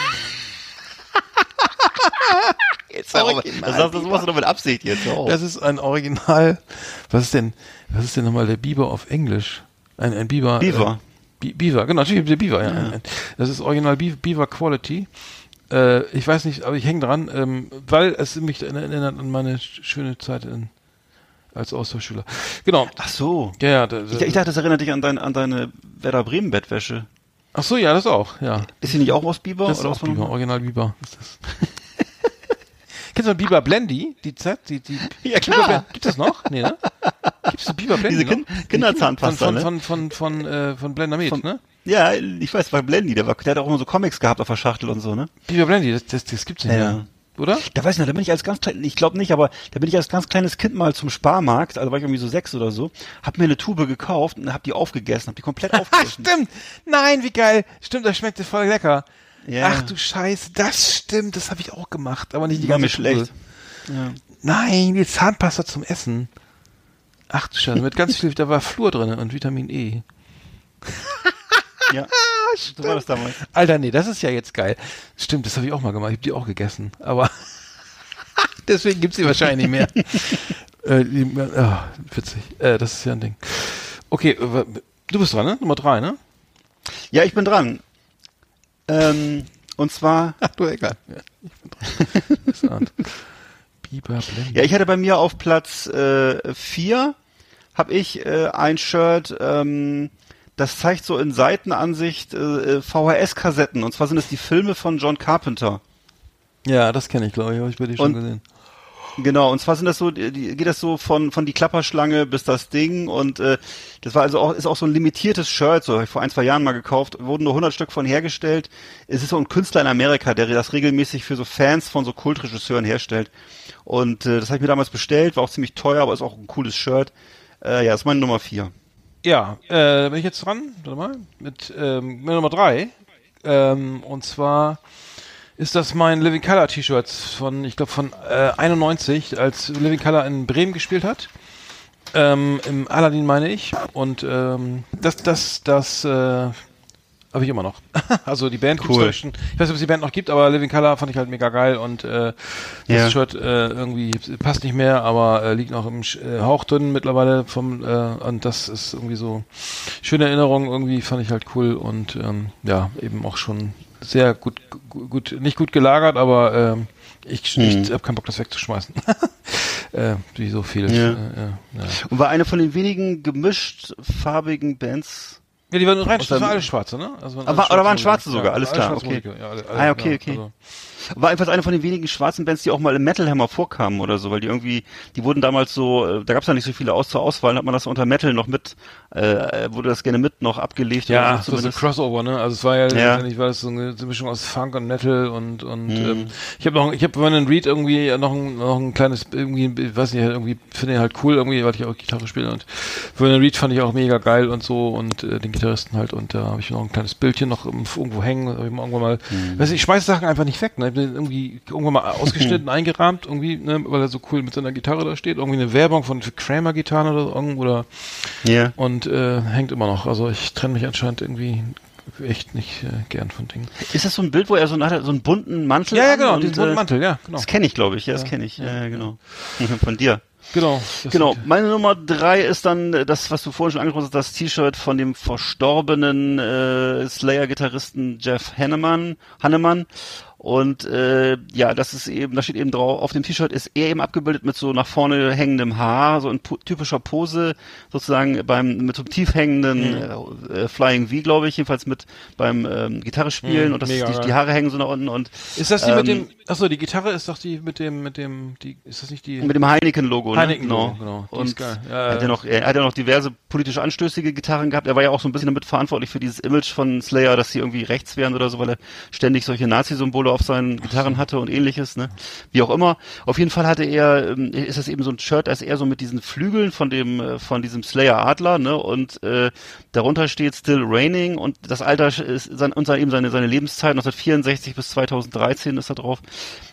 jetzt Original. Das, das machst du doch mit Absicht jetzt. Oh. Das ist ein Original. Was ist denn, was ist denn nochmal der Biber auf Englisch? Ein, ein Biber. Beaver. Äh, Beaver, genau, natürlich der Beaver, ja. ja. Das ist Original Beaver Quality. Äh, ich weiß nicht, aber ich hänge dran, ähm, weil es mich erinnert an meine schöne Zeit in, als Austauschschüler. Genau. Ach so. Ja, ja. Da, da, ich, ich, dachte, das erinnert dich an, dein, an deine Werder Bremen Bettwäsche. Ach so, ja, das auch, ja. Ist sie nicht auch aus Biber? Das ist auch Biber, Original Biber. Ist das. Kennst du Biber Blendy? Die Z, die, die. Ja, klar. Gibt es noch? Nee, ne? Gibt es Biber Blendy? Diese kind Kinderzahnpasta, von, ne? Von, von, von, von, äh, von Blendermed, von, ne? Ja, ich weiß, war Blendy, der, war, der hat auch immer so Comics gehabt auf der Schachtel und so, ne? Biber Blendy, das, das, das gibt's nicht ja. mehr. Oder? Da weiß ich nicht, da bin ich als ganz klein, ich glaube nicht, aber da bin ich als ganz kleines Kind mal zum Sparmarkt, also war ich irgendwie so sechs oder so, hab mir eine Tube gekauft und hab die aufgegessen, hab die komplett *laughs* aufgegessen. Stimmt! Nein, wie geil! Stimmt, das schmeckt voll lecker. Ja. Ach du Scheiße, das stimmt, das habe ich auch gemacht, aber nicht die ganze War mir schlecht. Ja. Nein, die Zahnpasta zum Essen. Ach du Scheiße, mit ganz viel, da war Flur drin und Vitamin E. *laughs* ja. Stimmt. So war das damals. Alter, nee, das ist ja jetzt geil. Stimmt, das habe ich auch mal gemacht. Ich habe die auch gegessen. Aber *laughs* deswegen gibt's sie wahrscheinlich nicht mehr. *laughs* äh, die, oh, witzig. Äh, das ist ja ein Ding. Okay, äh, du bist dran, ne? Nummer drei, ne? Ja, ich bin dran. Ähm, und zwar. *laughs* Ach du egal. Ja, ich bin dran. Biber Ja, ich hatte bei mir auf Platz äh, vier habe ich äh, ein Shirt, ähm, das zeigt so in Seitenansicht äh, VHS-Kassetten. Und zwar sind es die Filme von John Carpenter. Ja, das kenne ich, glaube ich, habe ich bei dir schon gesehen. Genau, und zwar sind das so, die, geht das so von von die Klapperschlange bis das Ding und äh, das war also auch ist auch so ein limitiertes Shirt, so habe ich vor ein zwei Jahren mal gekauft, wurden nur 100 Stück von hergestellt. Es ist so ein Künstler in Amerika, der das regelmäßig für so Fans von so Kultregisseuren herstellt und äh, das habe ich mir damals bestellt, war auch ziemlich teuer, aber ist auch ein cooles Shirt. Äh, ja, das ist meine Nummer vier. Ja, äh, bin ich jetzt dran? Warte mal, mit, ähm, Nummer drei. Ähm, und zwar ist das mein Living Color T-Shirt von, ich glaube von äh, 91, als Living Color in Bremen gespielt hat. Ähm, Im Aladdin meine ich. Und ähm, das, das, das äh, habe ich immer noch. *laughs* also die Band cool. Ich weiß nicht, ob es die Band noch gibt, aber Living Color fand ich halt mega geil und äh, das ja. Shirt äh, irgendwie passt nicht mehr, aber äh, liegt noch im äh, Hauchdünn mittlerweile vom äh, und das ist irgendwie so schöne Erinnerung irgendwie fand ich halt cool und ähm, ja eben auch schon sehr gut gut nicht gut gelagert, aber ähm, ich, hm. ich habe keinen Bock das wegzuschmeißen. *laughs* äh, wie so viel. Ja. Äh, ja. Und war eine von den wenigen gemischt farbigen Bands ja, die waren rein, das waren alle schwarze, ne? Also waren Aber, oder waren schwarze sogar, ja, alles klar, okay. Ja, alle, alle, ah, okay, okay. Also. War einfach eine von den wenigen schwarzen Bands, die auch mal im Metal Hammer vorkamen oder so, weil die irgendwie, die wurden damals so, äh, da gab es ja nicht so viele aus zur Auswahl, hat man das unter Metal noch mit, äh, wurde das gerne mit noch abgelegt. Ja, so, so ein Crossover, ne? Also es war ja, ja. letztendlich war das so eine Mischung aus Funk und Metal und und mhm. ähm, ich habe noch, ich habe Vernon Reed irgendwie noch ein, noch ein kleines, irgendwie, weiß nicht, irgendwie finde ich halt cool irgendwie, weil ich auch Gitarre spiele und Vernon Reed fand ich auch mega geil und so und äh, den Gitarristen halt und da habe ich noch ein kleines Bildchen noch irgendwo hängen, hab ich mal irgendwann mal, mhm. weiß ich, ich schmeiß Sachen einfach nicht weg, ne? den irgendwie irgendwann mal ausgeschnitten, *laughs* eingerahmt, irgendwie, ne, weil er so cool mit seiner Gitarre da steht. Irgendwie eine Werbung von für Kramer-Gitarren oder irgendwo oder Ja. und äh, hängt immer noch. Also ich trenne mich anscheinend irgendwie echt nicht äh, gern von Dingen. Ist das so ein Bild, wo er so, einen- so einen bunten Mantel Ja, ja, genau, und, diesen bunten äh, Mantel, ja, genau. Das kenne ich, glaube ich. Ja, das kenne ich. Ja, ja, genau. *laughs* Von dir. Genau. Genau, meine Nummer drei ist dann äh, das, was du vorhin schon angesprochen hast, das T-Shirt von dem verstorbenen äh, Slayer-Gitarristen Jeff Hanneman. Hanneman. Und äh, ja, das ist eben, da steht eben drauf, auf dem T-Shirt ist er eben abgebildet mit so nach vorne hängendem Haar, so in typischer Pose, sozusagen beim mit so einem tief hängenden Mhm. äh, Flying V, glaube ich, jedenfalls mit beim ähm, Gitarre spielen Mhm, und das mega die, die Haare hängen so nach unten und Ist das die mit ähm, dem, achso, die Gitarre ist doch die mit dem, mit dem, die, ist das nicht die, Mit dem Heineken-Logo, ne? Heineken-Logo, genau. Die Und ist geil. Ja, er hat ja. noch, er hat ja noch diverse politisch anstößige Gitarren gehabt. Er war ja auch so ein bisschen damit verantwortlich für dieses Image von Slayer, dass sie irgendwie rechts wären oder so, weil er ständig solche Nazi-Symbole auf seinen Gitarren hatte und ähnliches, ne? Wie auch immer. Auf jeden Fall hatte er, ähm, ist das eben so ein Shirt, ist er so mit diesen Flügeln von dem, äh, von diesem Slayer Adler, ne? Und äh, darunter steht Still Raining und das Alter ist sein, und sein, eben seine, seine Lebenszeit 1964 bis 2013 ist da drauf.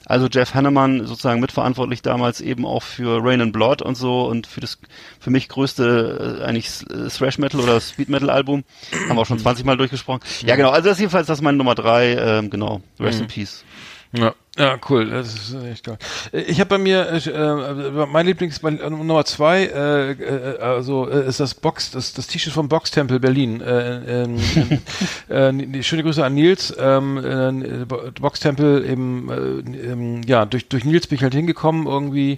Also Jeff Hanneman sozusagen mitverantwortlich damals eben auch für Rain and Blood und so und für das für mich größte äh, eigentlich äh, Thrash Metal oder Speed Metal Album. Haben wir auch schon 20 Mal durchgesprochen. Ja genau, also das ist jedenfalls das ist meine Nummer drei, ähm, genau. Rest in Peace. Ja, ja, cool. Das ist echt geil. Ich habe bei mir äh, mein Lieblings mein, äh, Nummer zwei, äh, äh, also äh, ist das Box, das das T-Shirt vom Box Tempel Berlin. Äh, *laughs* schöne Grüße an Nils. Ähm, äh, Box Tempel eben, ja durch durch Nils bin ich halt hingekommen irgendwie.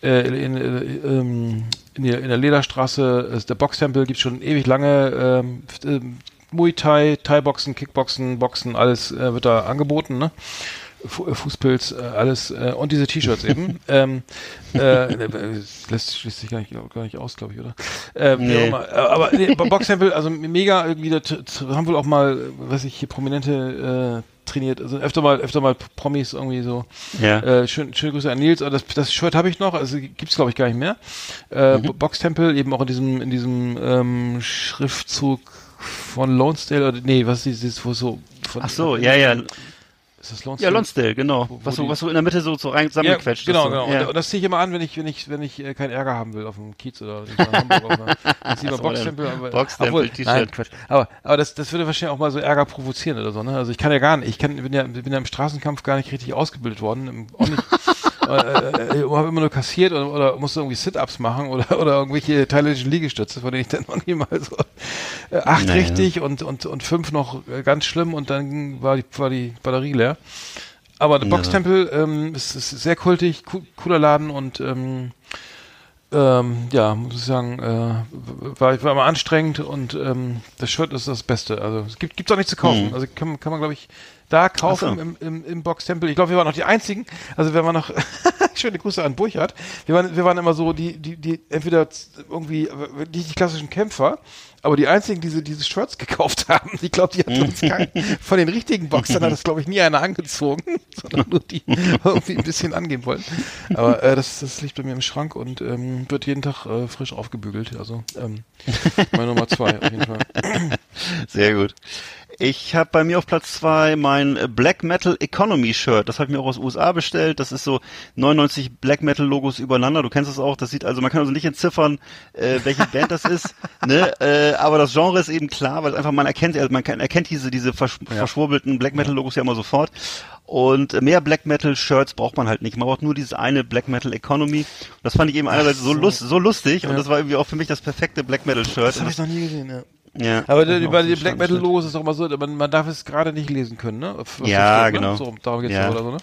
In, äh, ähm, in, der, in der Lederstraße ist der Boxtempel gibt schon ewig lange ähm, ähm, Muay Thai, Thai-Boxen, Kickboxen, Boxen, alles wird da angeboten, ne? Äh, Fußpilz, äh, alles äh, und diese T-Shirts eben. *laughs* ähm, äh, lässt schließt sich gar nicht, gar nicht aus, glaube ich, oder? Äh, wie Nee. Äh, Aber nee, Boxtempel, also mega irgendwie, da t- t- haben wohl auch mal, was ich hier Prominente äh, trainiert, also öfter mal, öfter mal Promis irgendwie so. Ja. Äh, schön, schöne Grüße an Nils. Das, das Shirt habe ich noch, also gibt's glaube ich gar nicht mehr. Äh, Mhm. Boxtempel eben auch in diesem, in diesem ähm, Schriftzug von Lonesdale oder nee, was ist dieses, wo so von, Ach so, ja, ja. Ist das Lonsdale? Ja, Lonsdale, genau. Wo- wo was, so, was so in der Mitte so, so rein Ja, zusammengequetscht genau, ist. so. genau. Ja. Und, und das ziehe ich immer an, wenn ich, wenn ich, wenn ich äh, keinen Ärger haben will auf dem Kiez oder in Hamburg. Auf einer, *laughs* aber- Boxtempel, obwohl- T-Shirt. Quatsch. Aber, aber das, das würde wahrscheinlich auch mal so Ärger provozieren oder so, ne? Also ich kann ja gar nicht, ich kann, bin ja, bin ja im Straßenkampf gar nicht richtig ausgebildet worden, im, auch nicht, *laughs* äh, äh, äh, habe immer nur kassiert oder, oder musste irgendwie Sit-Ups machen oder, *laughs* oder irgendwelche thailändischen Liegestütze, von denen ich dann irgendwie mal so äh, acht Naja. richtig und, und, und fünf noch äh, ganz schlimm und dann war die, war die Batterie leer. Aber der. Boxtempel ähm, ist, ist sehr kultig, co cooler Laden und ähm, ähm, ja, muss ich sagen, äh, war, war mal anstrengend und ähm, das Shirt ist das Beste. Also es gibt gibt's auch nicht zu kaufen. Mhm. Also kann, kann man glaube ich da kaufen so. im, im, im Boxtempel. Ich glaube, wir waren noch die einzigen. Also wir waren noch *laughs* schöne Grüße an Burchard. Wir waren wir waren immer so die die die entweder irgendwie nicht die klassischen Kämpfer, aber die einzigen, die diese, diese Shirts gekauft *laughs* haben. Ich glaube, die hat uns *laughs* kein, von den richtigen Boxern hat das glaube ich nie einer angezogen, sondern nur die irgendwie ein bisschen angehen wollten. Aber äh, das, das liegt bei mir im Schrank und ähm, wird jeden Tag äh, frisch aufgebügelt. Also ähm, meine Nummer zwei auf jeden Fall. Sehr gut. Ich habe bei mir auf Platz zwei mein Black Metal Economy Shirt. Das habe ich mir auch aus USA bestellt. Das ist so 99 Black Metal Logos übereinander. Du kennst es auch. Das sieht also, man kann also nicht entziffern, äh, welche Band das ist. *laughs* Ne? Äh, aber das Genre ist eben klar, weil einfach man erkennt, also man kann, erkennt diese diese versch verschwurbelten Black Metal Logos ja immer sofort. Und mehr Black Metal Shirts braucht man halt nicht. Man braucht nur dieses eine Black Metal Economy. Das fand ich eben einerseits so, lust, so lustig und das war irgendwie auch für mich das perfekte Black Metal Shirt. Das habe ich noch nie gesehen, ja. Ja, Aber ist bei den Black Metal. Logos ist es auch immer so, man, man darf es gerade nicht lesen können, ne? Auf- Ja, da steht, genau. Ne? So, darum geht's Ja. ja. oder so, ne?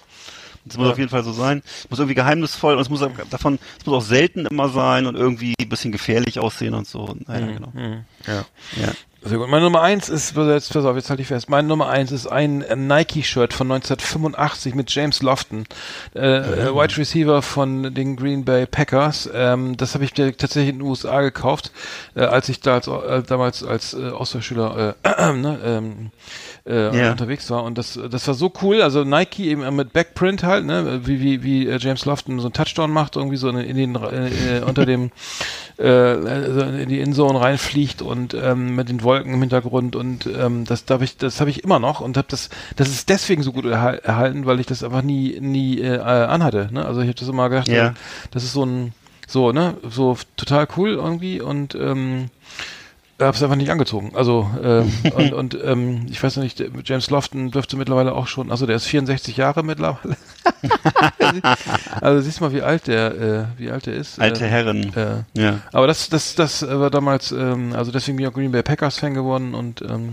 Das muss auf jeden Fall so sein. Es muss irgendwie geheimnisvoll und es muss auch davon, es muss auch selten immer sein und irgendwie ein bisschen gefährlich aussehen und so. Naja, genau. Ja. Ja. Sehr gut. Meine Nummer eins ist, jetzt, pass auf, jetzt halte ich fest. Meine Nummer eins ist ein äh, Nike-Shirt von 1985 mit James Lofton, äh, äh, Wide Receiver von den Green Bay Packers. Ähm, das habe ich mir tatsächlich in den USA gekauft, äh, als ich da als, äh, damals als äh, Austauschschüler äh, *clears throat* ne, ähm, äh, Ja. unterwegs war. Und das, das war so cool. Also Nike eben mit Backprint halt, ne, wie wie wie äh, James Lofton so einen Touchdown macht, irgendwie so in, in den äh, äh, unter dem äh, in die Endzone reinfliegt und ähm, mit den Wolken im Hintergrund und ähm, das darf ich, das habe ich immer noch und habe das, das ist deswegen so gut erhal erhalten, weil ich das einfach nie, nie äh, anhatte. Ne? Also ich habe das immer gedacht, Ja. das ist so ein, so ne, so total cool irgendwie und ähm, hab's einfach nicht angezogen. Also ähm, *laughs* und, und ähm, ich weiß noch nicht, James Lofton dürfte mittlerweile auch schon, also der ist 64 Jahre mittlerweile. *laughs* also siehst mal, wie alt der, äh, wie alt der ist. Alte äh, Herren. äh, Ja. aber das, das, das war damals, ähm, also deswegen bin ich auch Green Bay Packers Fan geworden und ähm,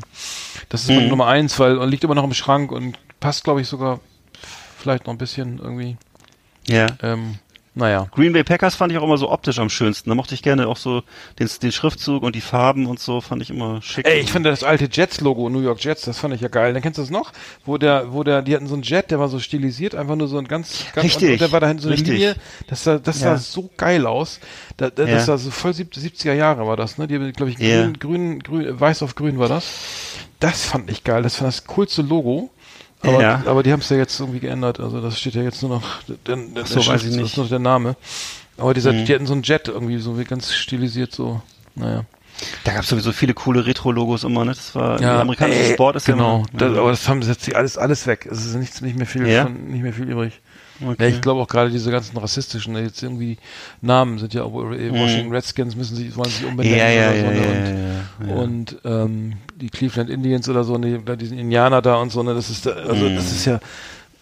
das ist meine Mhm. Nummer eins, weil und liegt immer noch im Schrank und passt, glaube ich, sogar vielleicht noch ein bisschen irgendwie. Ja. Ähm, naja. Green Bay Packers fand ich auch immer so optisch am schönsten. Da mochte ich gerne auch so den, den Schriftzug und die Farben und so, fand ich immer schick. Ey, ich finde das alte Jets-Logo, New York Jets, das fand ich ja geil. Dann kennst du das noch? Wo der, wo der, die hatten so einen Jet, der war so stilisiert, einfach nur so ein ganz, ganz Richtig, Und, und der war da hinten so eine richtig. Linie, das sah, das sah Ja. so geil aus. Da, da, Ja. Das sah so voll 70er Jahre war das, ne? Die, glaube ich, Ja. grün, grün, grün, weiß auf grün war das. Das fand ich geil. Das war das coolste Logo. Aber, Ja. aber die haben es ja jetzt irgendwie geändert. Also das steht ja jetzt nur noch, der, der, so, weiß ich Das nicht. ist nur noch der Name. Aber dieser, Mhm. die hatten so einen Jet irgendwie, so wie ganz stilisiert so. Naja. Da gab es sowieso viele coole Retro-Logos immer, ne? Das war der amerikanische ey, Sport ist genau. ja immer, aber das haben sie jetzt alles alles weg. Es ist nichts nicht mehr viel Ja? von, nicht mehr viel übrig. Okay. Ja, ich glaube auch gerade diese ganzen rassistischen jetzt irgendwie Namen sind ja auch äh, Washington Redskins müssen sich wollen sich umbenennen Mhm. ja, ja, oder ja, so, ne? und, und ähm, die Cleveland Indians oder so, ne, diesen Indianer da und so, ne, das ist da, also Mhm. das ist ja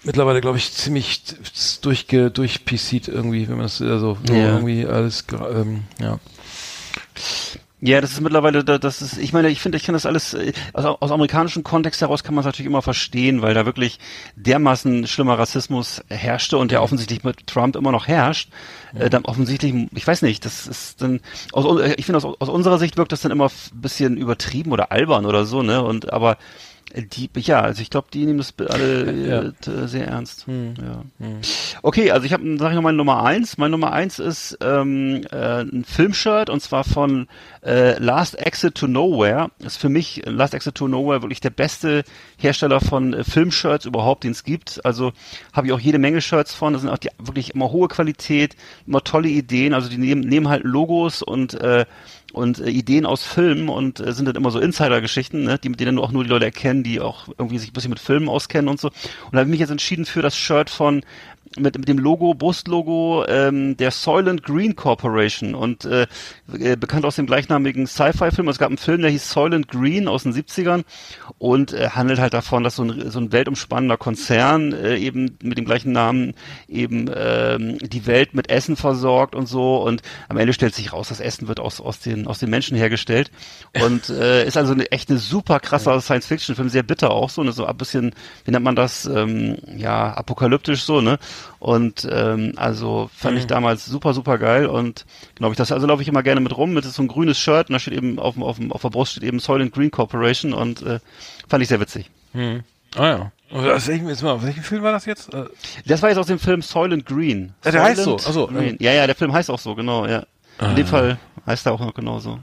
mittlerweile glaube ich ziemlich durchge durch PC'd irgendwie, wenn man das also so irgendwie alles ähm, ja. Ja, das ist mittlerweile, da- das ist, ich meine, ich finde, ich kann das alles, äh, aus, aus amerikanischem Kontext heraus kann man es natürlich immer verstehen, weil da wirklich dermaßen schlimmer Rassismus herrschte und der offensichtlich mit Trump immer noch herrscht. Äh, dann offensichtlich, ich weiß nicht, das ist dann, aus, äh, ich finde, aus, aus unserer Sicht wirkt das dann immer ein bisschen übertrieben oder albern oder so, ne, und, aber, äh, die, ja, also ich glaube, die nehmen das alle Ja. äh, sehr ernst. Hm. Ja. Okay, also ich habe, sage ich noch meine Nummer eins. Meine Nummer eins ist ähm, äh, ein Filmshirt und zwar von äh, Last Exit to Nowhere. Ist für mich Last Exit to Nowhere wirklich der beste Hersteller von äh, Filmshirts überhaupt, den es gibt. Also habe ich auch jede Menge Shirts von. Das sind auch die, wirklich immer hohe Qualität, immer tolle Ideen. Also die nehmen, nehmen halt Logos und äh, und äh, Ideen aus Filmen und äh, sind dann immer so Insider-Geschichten, ne, die mit denen auch nur die Leute erkennen, die auch irgendwie sich ein bisschen mit Filmen auskennen und so. Und da habe ich mich jetzt entschieden für das Shirt von mit, mit dem Logo, Brustlogo ähm, der Soylent Green Corporation und äh, äh, bekannt aus dem gleichnamigen Sci-Fi-Film. Es gab einen Film, der hieß Soylent Green aus den 70ern und äh, handelt halt davon, dass so ein, so ein weltumspannender Konzern äh, eben mit dem gleichen Namen eben ähm, die Welt mit Essen versorgt und so und am Ende stellt sich raus, das Essen wird aus, aus, den, aus den Menschen hergestellt und *laughs* äh, ist also eine echt eine super krasser Science-Fiction-Film, sehr bitter auch so, ne, so ein bisschen, wie nennt man das, ähm, ja, apokalyptisch so, ne? Und ähm, also fand ich damals super, super geil und glaube ich, das also laufe ich immer gerne mit rum, mit so ein grünes Shirt und da steht eben auf, dem- auf, dem- auf der Brust steht eben Soylent Green Corporation und äh, fand ich sehr witzig. Hm. Ah ja. Aus welchem, jetzt mal, aus welchem Film war das jetzt? Äh, Das war jetzt aus dem Film Soylent Green. Ja, der heißt Soylent so, ach so, Green. Ja, ja, der Film heißt auch so, genau, ja. In dem Fall heißt er auch noch genau so.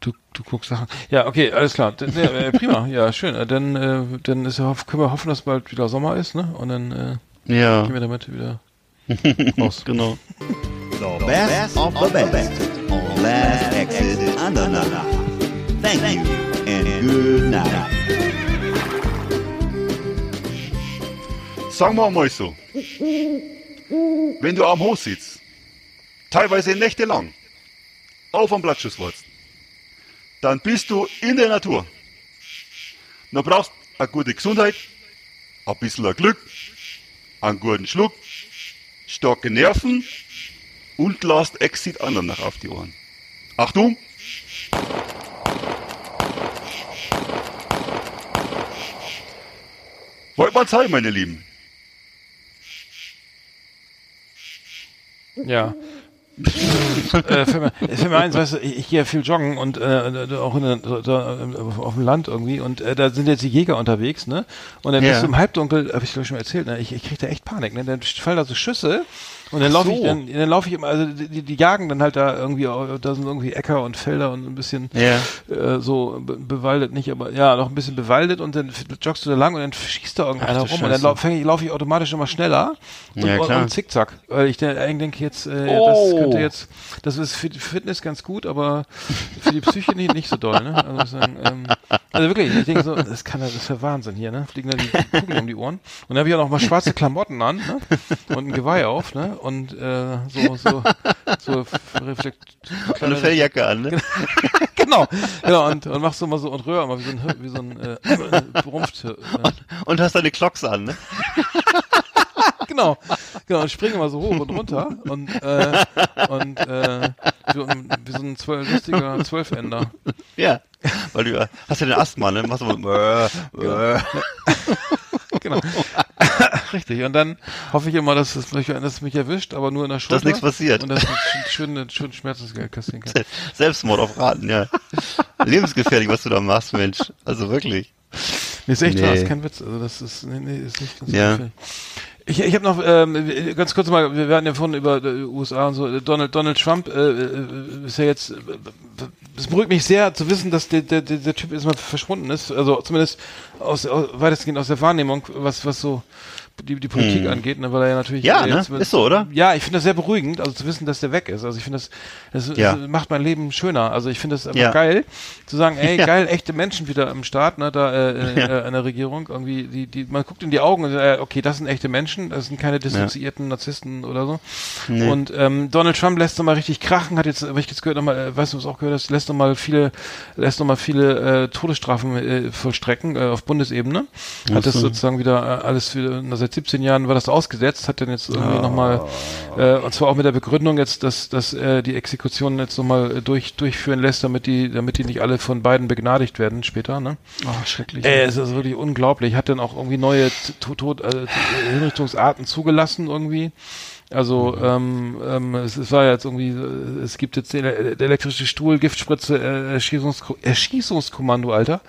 Du, du guckst Sachen. Ja, okay, alles klar. D äh, prima, ja, schön. Äh, Dann, äh, dann ist können wir hoffen, dass bald wieder Sommer ist, ne? Und dann äh, Ja, gehen wir damit wieder *laughs* raus. genau. The best of the best on Last Exit Andernach. Thank you and good night. Sagen wir mal so. Wenn du am Hof sitzt, teilweise nächtelang, auf am Blattschusswurzeln, dann bist du in der Natur. Du brauchst eine gute Gesundheit, ein bisschen Glück, einen guten Schluck, starke Nerven und Last Exit Andernach auf die Ohren. Achtung! Wollt mal zeigen, meine Lieben. Ja. Äh, für, mir, für mir eins, weißt du, ich, ich gehe ja viel joggen und äh, auch in der, da, da, auf dem Land irgendwie und äh, da sind jetzt die Jäger unterwegs, ne? Und dann Ja. bist du im Halbdunkel, habe ich glaube ich schon mal erzählt, ne? Ich, ich krieg da echt Panik, ne? Dann fallen da so Schüsse Und dann laufe so. ich, dann, dann laufe ich immer, also die, die jagen dann halt da irgendwie, da sind irgendwie Äcker und Felder und ein bisschen Ja. äh, so be bewaldet nicht, aber ja, noch ein bisschen bewaldet und dann joggst du da lang und dann schießt da irgendeiner rum und dann Scheiße. laufe ich, lauf ich automatisch immer schneller und, Ja, und, und zickzack, weil ich dann eigentlich denke jetzt, äh, Oh. das könnte jetzt, das ist für die Fitness ganz gut, aber für die Psyche nicht, nicht so doll, ne? Also, sagen, ähm, also wirklich, ich denke so, das kann das ist ja Wahnsinn hier, ne? Fliegen da die Kugeln um die Ohren. Und dann habe ich auch noch mal schwarze Klamotten an, ne? Und ein Geweih auf, ne? Und äh, so, so, so reflekt. Und eine Felljacke an, ne? *laughs* genau, genau, und, und machst du mal so und rühr mal wie so ein, wie so ein äh, Rumpft. Ne? Und hast deine Clocks an, ne? *laughs* Genau, genau, und springe mal so hoch und runter und, äh, und äh, wie, wie so ein zwölf, lustiger Zwölfender. Ja. Weil du hast ja den Asthma, ne? Machst du mal, äh, äh. *laughs* Genau. Richtig. Und dann hoffe ich immer, dass es mich, dass es mich erwischt, aber nur in der Schulter. Dass nichts passiert. Und dass ich schön, schön, schön Schmerzensgeld kassieren kann. Selbstmord auf Raten, ja. Lebensgefährlich, was du da machst, Mensch. Also wirklich. Nee, ist echt Nee. wahr, ist kein Witz. Also das ist, nee, nee, ist nicht ganz Ja. gefährlich. Ich, ich habe noch ähm, ganz kurz mal, wir werden ja vorhin über äh, USA und so. äh, Donald Donald Trump äh, äh, ist ja jetzt. Äh, es beruhigt mich sehr zu wissen, dass der, der, der Typ erstmal verschwunden ist. Also zumindest aus, aus weitestgehend aus der Wahrnehmung, was was so die, die Politik angeht, ne, weil er ja natürlich Hm. Ja, äh, ne? mit- Ist so, oder? Ja, ich finde das sehr beruhigend, also zu wissen, dass der weg ist. Also ich finde das, das, Ja. das macht mein Leben schöner. Also ich finde das einfach Ja. geil, zu sagen, ey, *laughs* Ja. geil, echte Menschen wieder im Staat, ne, da äh, Ja. äh, in der Regierung, irgendwie, die, die, man guckt in die Augen und sagt, äh, okay, das sind echte Menschen, das sind keine dissoziierten Narzissten oder so. Nee. Und ähm, Donald Trump lässt nochmal richtig krachen, hat jetzt, habe ich jetzt gehört, nochmal, äh, weißt du, was auch gehört hast, lässt nochmal viele, lässt nochmal viele äh, Todesstrafen äh, vollstrecken äh, auf Bundesebene. Hat das so. sozusagen wieder äh, alles wieder, na, seit 17 Jahren war das ausgesetzt, hat dann jetzt irgendwie nochmal, äh, und zwar auch mit der Begründung jetzt, dass, dass äh, die Exekutionen jetzt nochmal äh, durch, durchführen lässt, damit die, damit die nicht alle von beiden begnadigt werden später, ne? Oh, schrecklich. Ey, es ist wirklich unglaublich. Hat dann auch irgendwie neue T- Tod, äh, Hinrichtungsarten zugelassen irgendwie. Also ähm, ähm, es, es war jetzt irgendwie, äh, es gibt jetzt den, der elektrische Stuhl, Giftspritze, äh, Erschießungsko Erschießungskommando, Alter.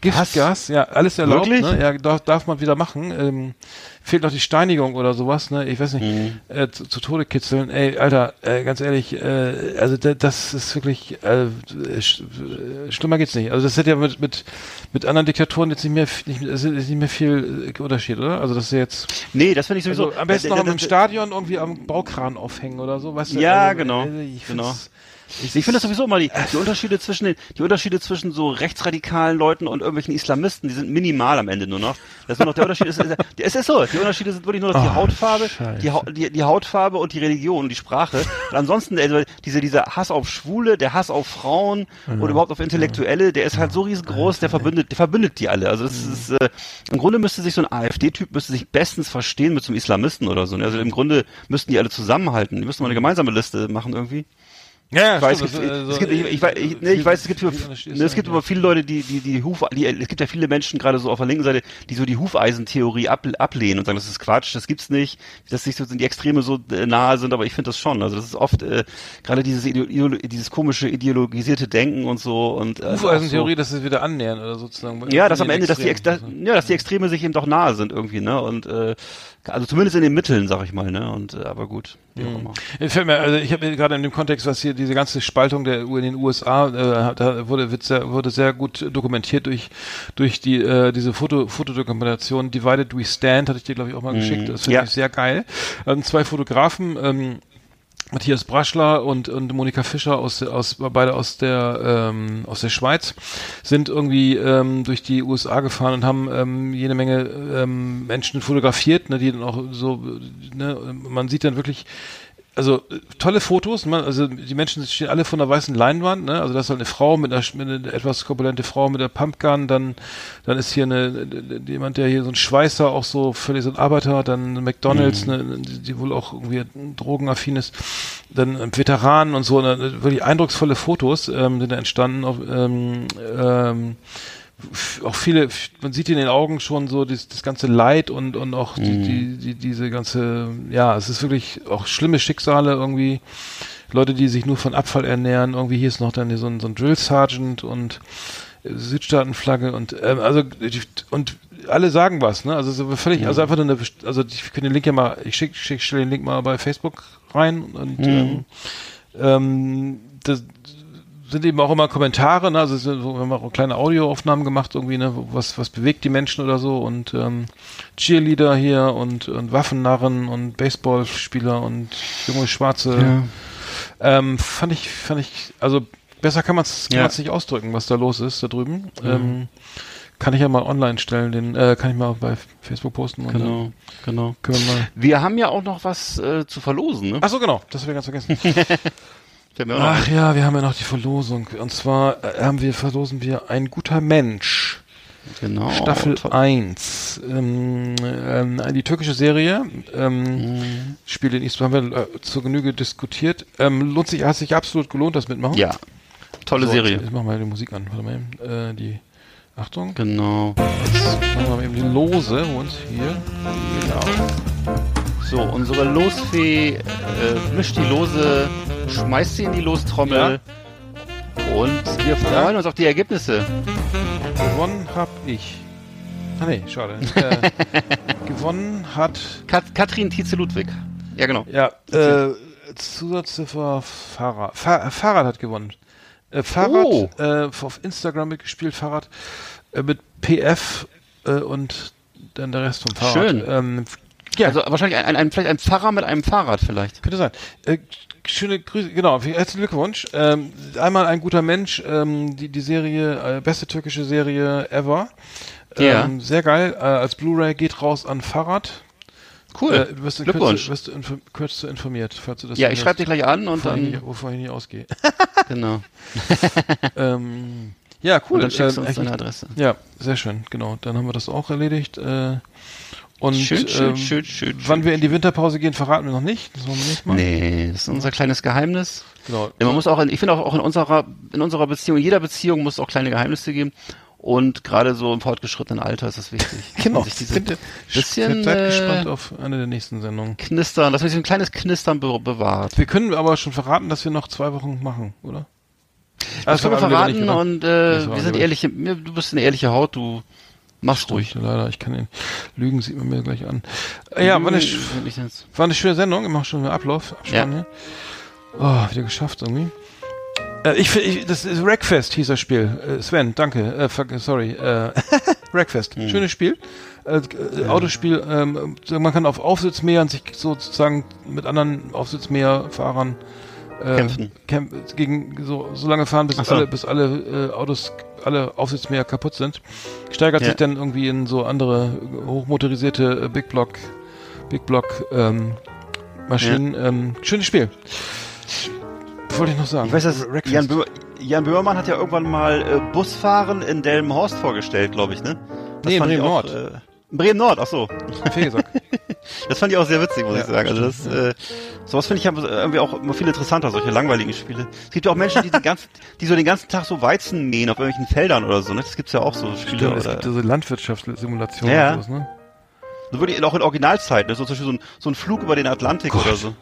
Giftgas, ja, alles erlaubt, Wirklich? ne? Ja, darf, darf man wieder machen. Ähm, fehlt noch die Steinigung oder sowas, ne? Ich weiß nicht, Mhm. äh, zu, zu Tode kitzeln. Ey, Alter, äh, ganz ehrlich, äh, also da, das ist wirklich äh, sch, schlimmer geht's nicht. Also das hätte ja mit mit mit anderen Diktatoren jetzt nicht mehr nicht, ist nicht mehr viel äh, Unterschied, oder? Also das ist ja jetzt Nee, das finde ich sowieso. also am besten Äh, noch das- im Stadion irgendwie am Baukran aufhängen oder so, weißt du? Ja, also, genau, äh, Ich genau. Ich finde das sowieso immer die, die Unterschiede zwischen den, die Unterschiede zwischen so rechtsradikalen Leuten und irgendwelchen Islamisten, die sind minimal am Ende nur noch. Das ist nur noch der Unterschied ist, ist, es ist so, die Unterschiede sind wirklich nur noch die Oh, Hautfarbe, die, die, die Hautfarbe und die Religion und die Sprache. Und ansonsten also diese dieser Hass auf Schwule, der Hass auf Frauen oder überhaupt auf Intellektuelle, der ist halt so riesengroß, der verbündet, der verbündet die alle. Also das ist äh, im Grunde müsste sich so ein AfD-Typ müsste sich bestens verstehen mit so einem Islamisten oder so. ne? Also im Grunde müssten die alle zusammenhalten. Die müssten mal eine gemeinsame Liste machen irgendwie. Ja, Ich weiß, stimmt, es, das, äh, so, es gibt, ich, ich, weiß- ich, nee, ich weiß, es gibt, ist ne, es gibt aber viele Leute, die, die, die Huf, die, es gibt ja viele Menschen gerade so auf der linken Seite, die so die Hufeisentheorie ab, ablehnen und sagen, das ist Quatsch, das gibt's nicht, dass sich so die Extreme so äh, nahe sind, aber ich finde das schon. Also das ist oft äh, gerade dieses Ideo, Ideolo- dieses komische ideologisierte Denken und so und äh, Hufeisentheorie, dass sie es wieder annähern oder sozusagen. ja, dass am Ende, dass die, dass, so. ja, dass die Extreme sich eben doch nahe sind irgendwie, ne? Und äh, also zumindest in den Mitteln, sag ich mal, ne? Und äh, aber gut, wie Mhm. auch immer. Ich fällt mir, also ich habe gerade in dem Kontext, was hier diese ganze Spaltung der in den USA, äh, da wurde wird sehr, wurde sehr gut dokumentiert durch durch die äh, diese Foto Fotodokumentation Divided We Stand, hatte ich dir glaube ich auch mal geschickt. Das finde Ja. ich sehr geil. Ähm, zwei Fotografen. Ähm, Matthias Braschler und, und Monika Fischer aus, aus beide aus der ähm, aus der Schweiz sind irgendwie ähm, durch die USA gefahren und haben ähm, jede Menge ähm, Menschen fotografiert, ne, die dann auch so ne, man sieht dann wirklich also äh, tolle Fotos, man, also die Menschen stehen alle von der weißen Leinwand, ne? Also das ist halt eine Frau mit einer, mit einer etwas korpulente Frau mit der Pumpgun, dann dann ist hier eine jemand, der hier so ein Schweißer, auch so völlig so ein Arbeiter, dann McDonalds, ne, die, die wohl auch irgendwie drogenaffin ist, dann ein Veteran und so, ne, wirklich eindrucksvolle Fotos ähm, sind da entstanden. Auf, ähm, ähm, auch viele, man sieht in den Augen schon so das, das ganze Leid und, und auch die, die, die, diese ganze, ja, es ist wirklich auch schlimme Schicksale irgendwie. Leute, die sich nur von Abfall ernähren. Irgendwie hier ist noch dann so ein, so ein Drill Sergeant und Südstaatenflagge und ähm, also und alle sagen was, ne? Also so völlig, also einfach nur eine, also ich kann den Link ja mal, ich schick, schick, stell den Link mal bei Facebook rein und ähm, ähm, das sind eben auch immer Kommentare, ne? Also so, wir haben auch kleine Audioaufnahmen gemacht irgendwie, ne? Was was bewegt die Menschen oder so und ähm, Cheerleader hier und und Waffennarren und Baseballspieler und junge Schwarze. Ähm, fand ich fand ich also besser kann man es Ja. nicht ausdrücken, was da los ist da drüben. Ähm, kann ich ja mal online stellen, den äh, kann ich mal bei Facebook posten und dann Genau, genau. können wir mal. Wir haben ja auch noch was äh, zu verlosen, ne? Ach so genau, das habe ich ganz vergessen. *laughs* Noch Ach ja, wir haben ja noch die Verlosung. Und zwar äh, haben wir, verlosen wir ein guter Mensch. Genau. Staffel toll. 1. Ähm, ähm, die türkische Serie. Ähm, Spiel in Istanbul haben wir äh, zur Genüge diskutiert. Ähm, lohnt sich, hat sich absolut gelohnt, das mitmachen. Ja, tolle So, Serie. Jetzt machen wir die Musik an. Warte mal eben. Äh, die, Achtung. Genau. Jetzt machen wir eben die Lose und hier. Genau. So, unsere Losfee äh, mischt die Lose, schmeißt sie in die Lostrommel und wir freuen uns auf die Ergebnisse. Gewonnen hab ich. Ah nee, schade. *laughs* äh, gewonnen hat Kat Katrin Tietze-Ludwig. Ja, genau. Ja, äh, Zusatzziffer Fahrrad. Fahr Fahrrad hat gewonnen. Äh, Fahrrad, Oh. äh, auf Instagram mitgespielt, Fahrrad äh, mit PF äh, und dann der Rest vom Fahrrad. Schön. Ähm, ja, Also wahrscheinlich ein, ein, vielleicht ein Pfarrer mit einem Fahrrad vielleicht. könnte sein. Äh, schöne Grüße, genau, herzlichen Glückwunsch. Ähm, einmal ein guter Mensch, ähm, die, die Serie, äh, beste türkische Serie ever. Ja. Ähm, sehr geil. Äh, als Blu-ray geht raus an Fahrrad. Cool. Äh, du wirst in Glückwunsch. Kürze, wirst du Kürze informiert, falls du das ja, ich schreibe dir gleich an und ich, dann. nicht- wovon ich nicht ausgehe. *laughs* Genau. *laughs* ähm, ja, cool. Und dann schickst du Ähm, uns deine echt- Adresse. Ja, sehr schön, genau. Dann haben wir das auch erledigt. Äh, und Schön, schön, ähm, schön, schön, wann schön. wir in die Winterpause gehen, verraten wir noch nicht. Das wollen wir nicht machen. Nee, das ist unser kleines Geheimnis. Genau. Ja, man muss auch, in, ich finde auch, auch in unserer, in unserer Beziehung, in jeder Beziehung muss es auch kleine Geheimnisse geben. Und gerade so im fortgeschrittenen Alter ist das wichtig. *laughs* Genau. Bitte. bisschen Seid äh, gespannt auf eine der nächsten Sendungen. Knistern, dass man sich ein kleines Knistern be bewahrt. Wir können aber schon verraten, dass wir noch zwei Wochen machen, oder? Das können wir verraten nicht, und äh, Das wir sind ehrliche, du bist eine ehrliche Haut, du machst ruhig. Leider, ich kann den Lügen sieht man mir gleich an. Äh, ja, war eine, war eine schöne Sendung. Immer schon wieder Ablauf. Abspann Ja. Oh, wieder geschafft irgendwie. Äh, ich, ich, das ist Wreckfest hieß das Spiel. Äh, Sven, danke. Äh, fuck, sorry. Äh, *laughs* Wreckfest. Hm. Schönes Spiel. Äh, äh, Autospiel. Ähm, man kann auf Aufsitzmähern sich sozusagen mit anderen Aufsitzmäherfahrern äh, Kämpfen. kämp gegen so, so lange fahren, bis so. alle, bis alle Autos, alle Aufsitzmäher kaputt sind. Steigert Ja. sich dann irgendwie in so andere hochmotorisierte äh, Big Block, Big Block ähm, Maschinen. Ähm, schönes Spiel. Wollte ich noch sagen. Ich weiß, dass. Jan, Böhr, Jan Böhmermann hat ja irgendwann mal äh, Busfahren in Delmenhorst vorgestellt, glaube ich, ne? Das Nee, in auch, Bremen-Nord. Äh, in Bremen-Nord, ach so. Fehlgesagt. *laughs* Das fand ich auch sehr witzig, muss Ja, ich sagen. Also das, äh, sowas finde ich ja irgendwie auch immer viel interessanter, solche langweiligen Spiele. Es gibt ja auch Menschen, die, den ganzen, die so den ganzen Tag so Weizen mähen auf irgendwelchen Feldern oder so, ne? Das gibt's ja auch so Spiele. Stimmt, es gibt diese Landwirtschaftssimulationen Ja. und sowas, ne? so wirklich auch in Originalzeit, ne? So zum Beispiel so ein, so ein Flug über den Atlantik oder so.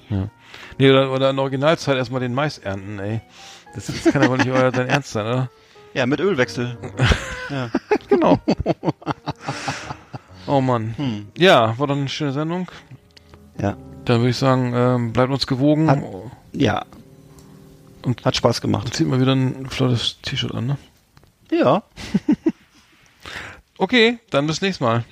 Nee, oder, oder in Originalzeit erstmal den Mais ernten, ey. Das, das kann ja wohl nicht euer dein Ernst sein, oder? Ja, mit Ölwechsel. *laughs* Genau. *laughs* oh Mann. Hm. Ja, war doch eine schöne Sendung. Ja. Dann würde ich sagen, ähm, bleibt uns gewogen Hat- Ja. Und- hat Spaß gemacht. zieht mal wieder ein flottes T-Shirt an, ne? Ja. *laughs* Okay, dann bis nächstes Mal.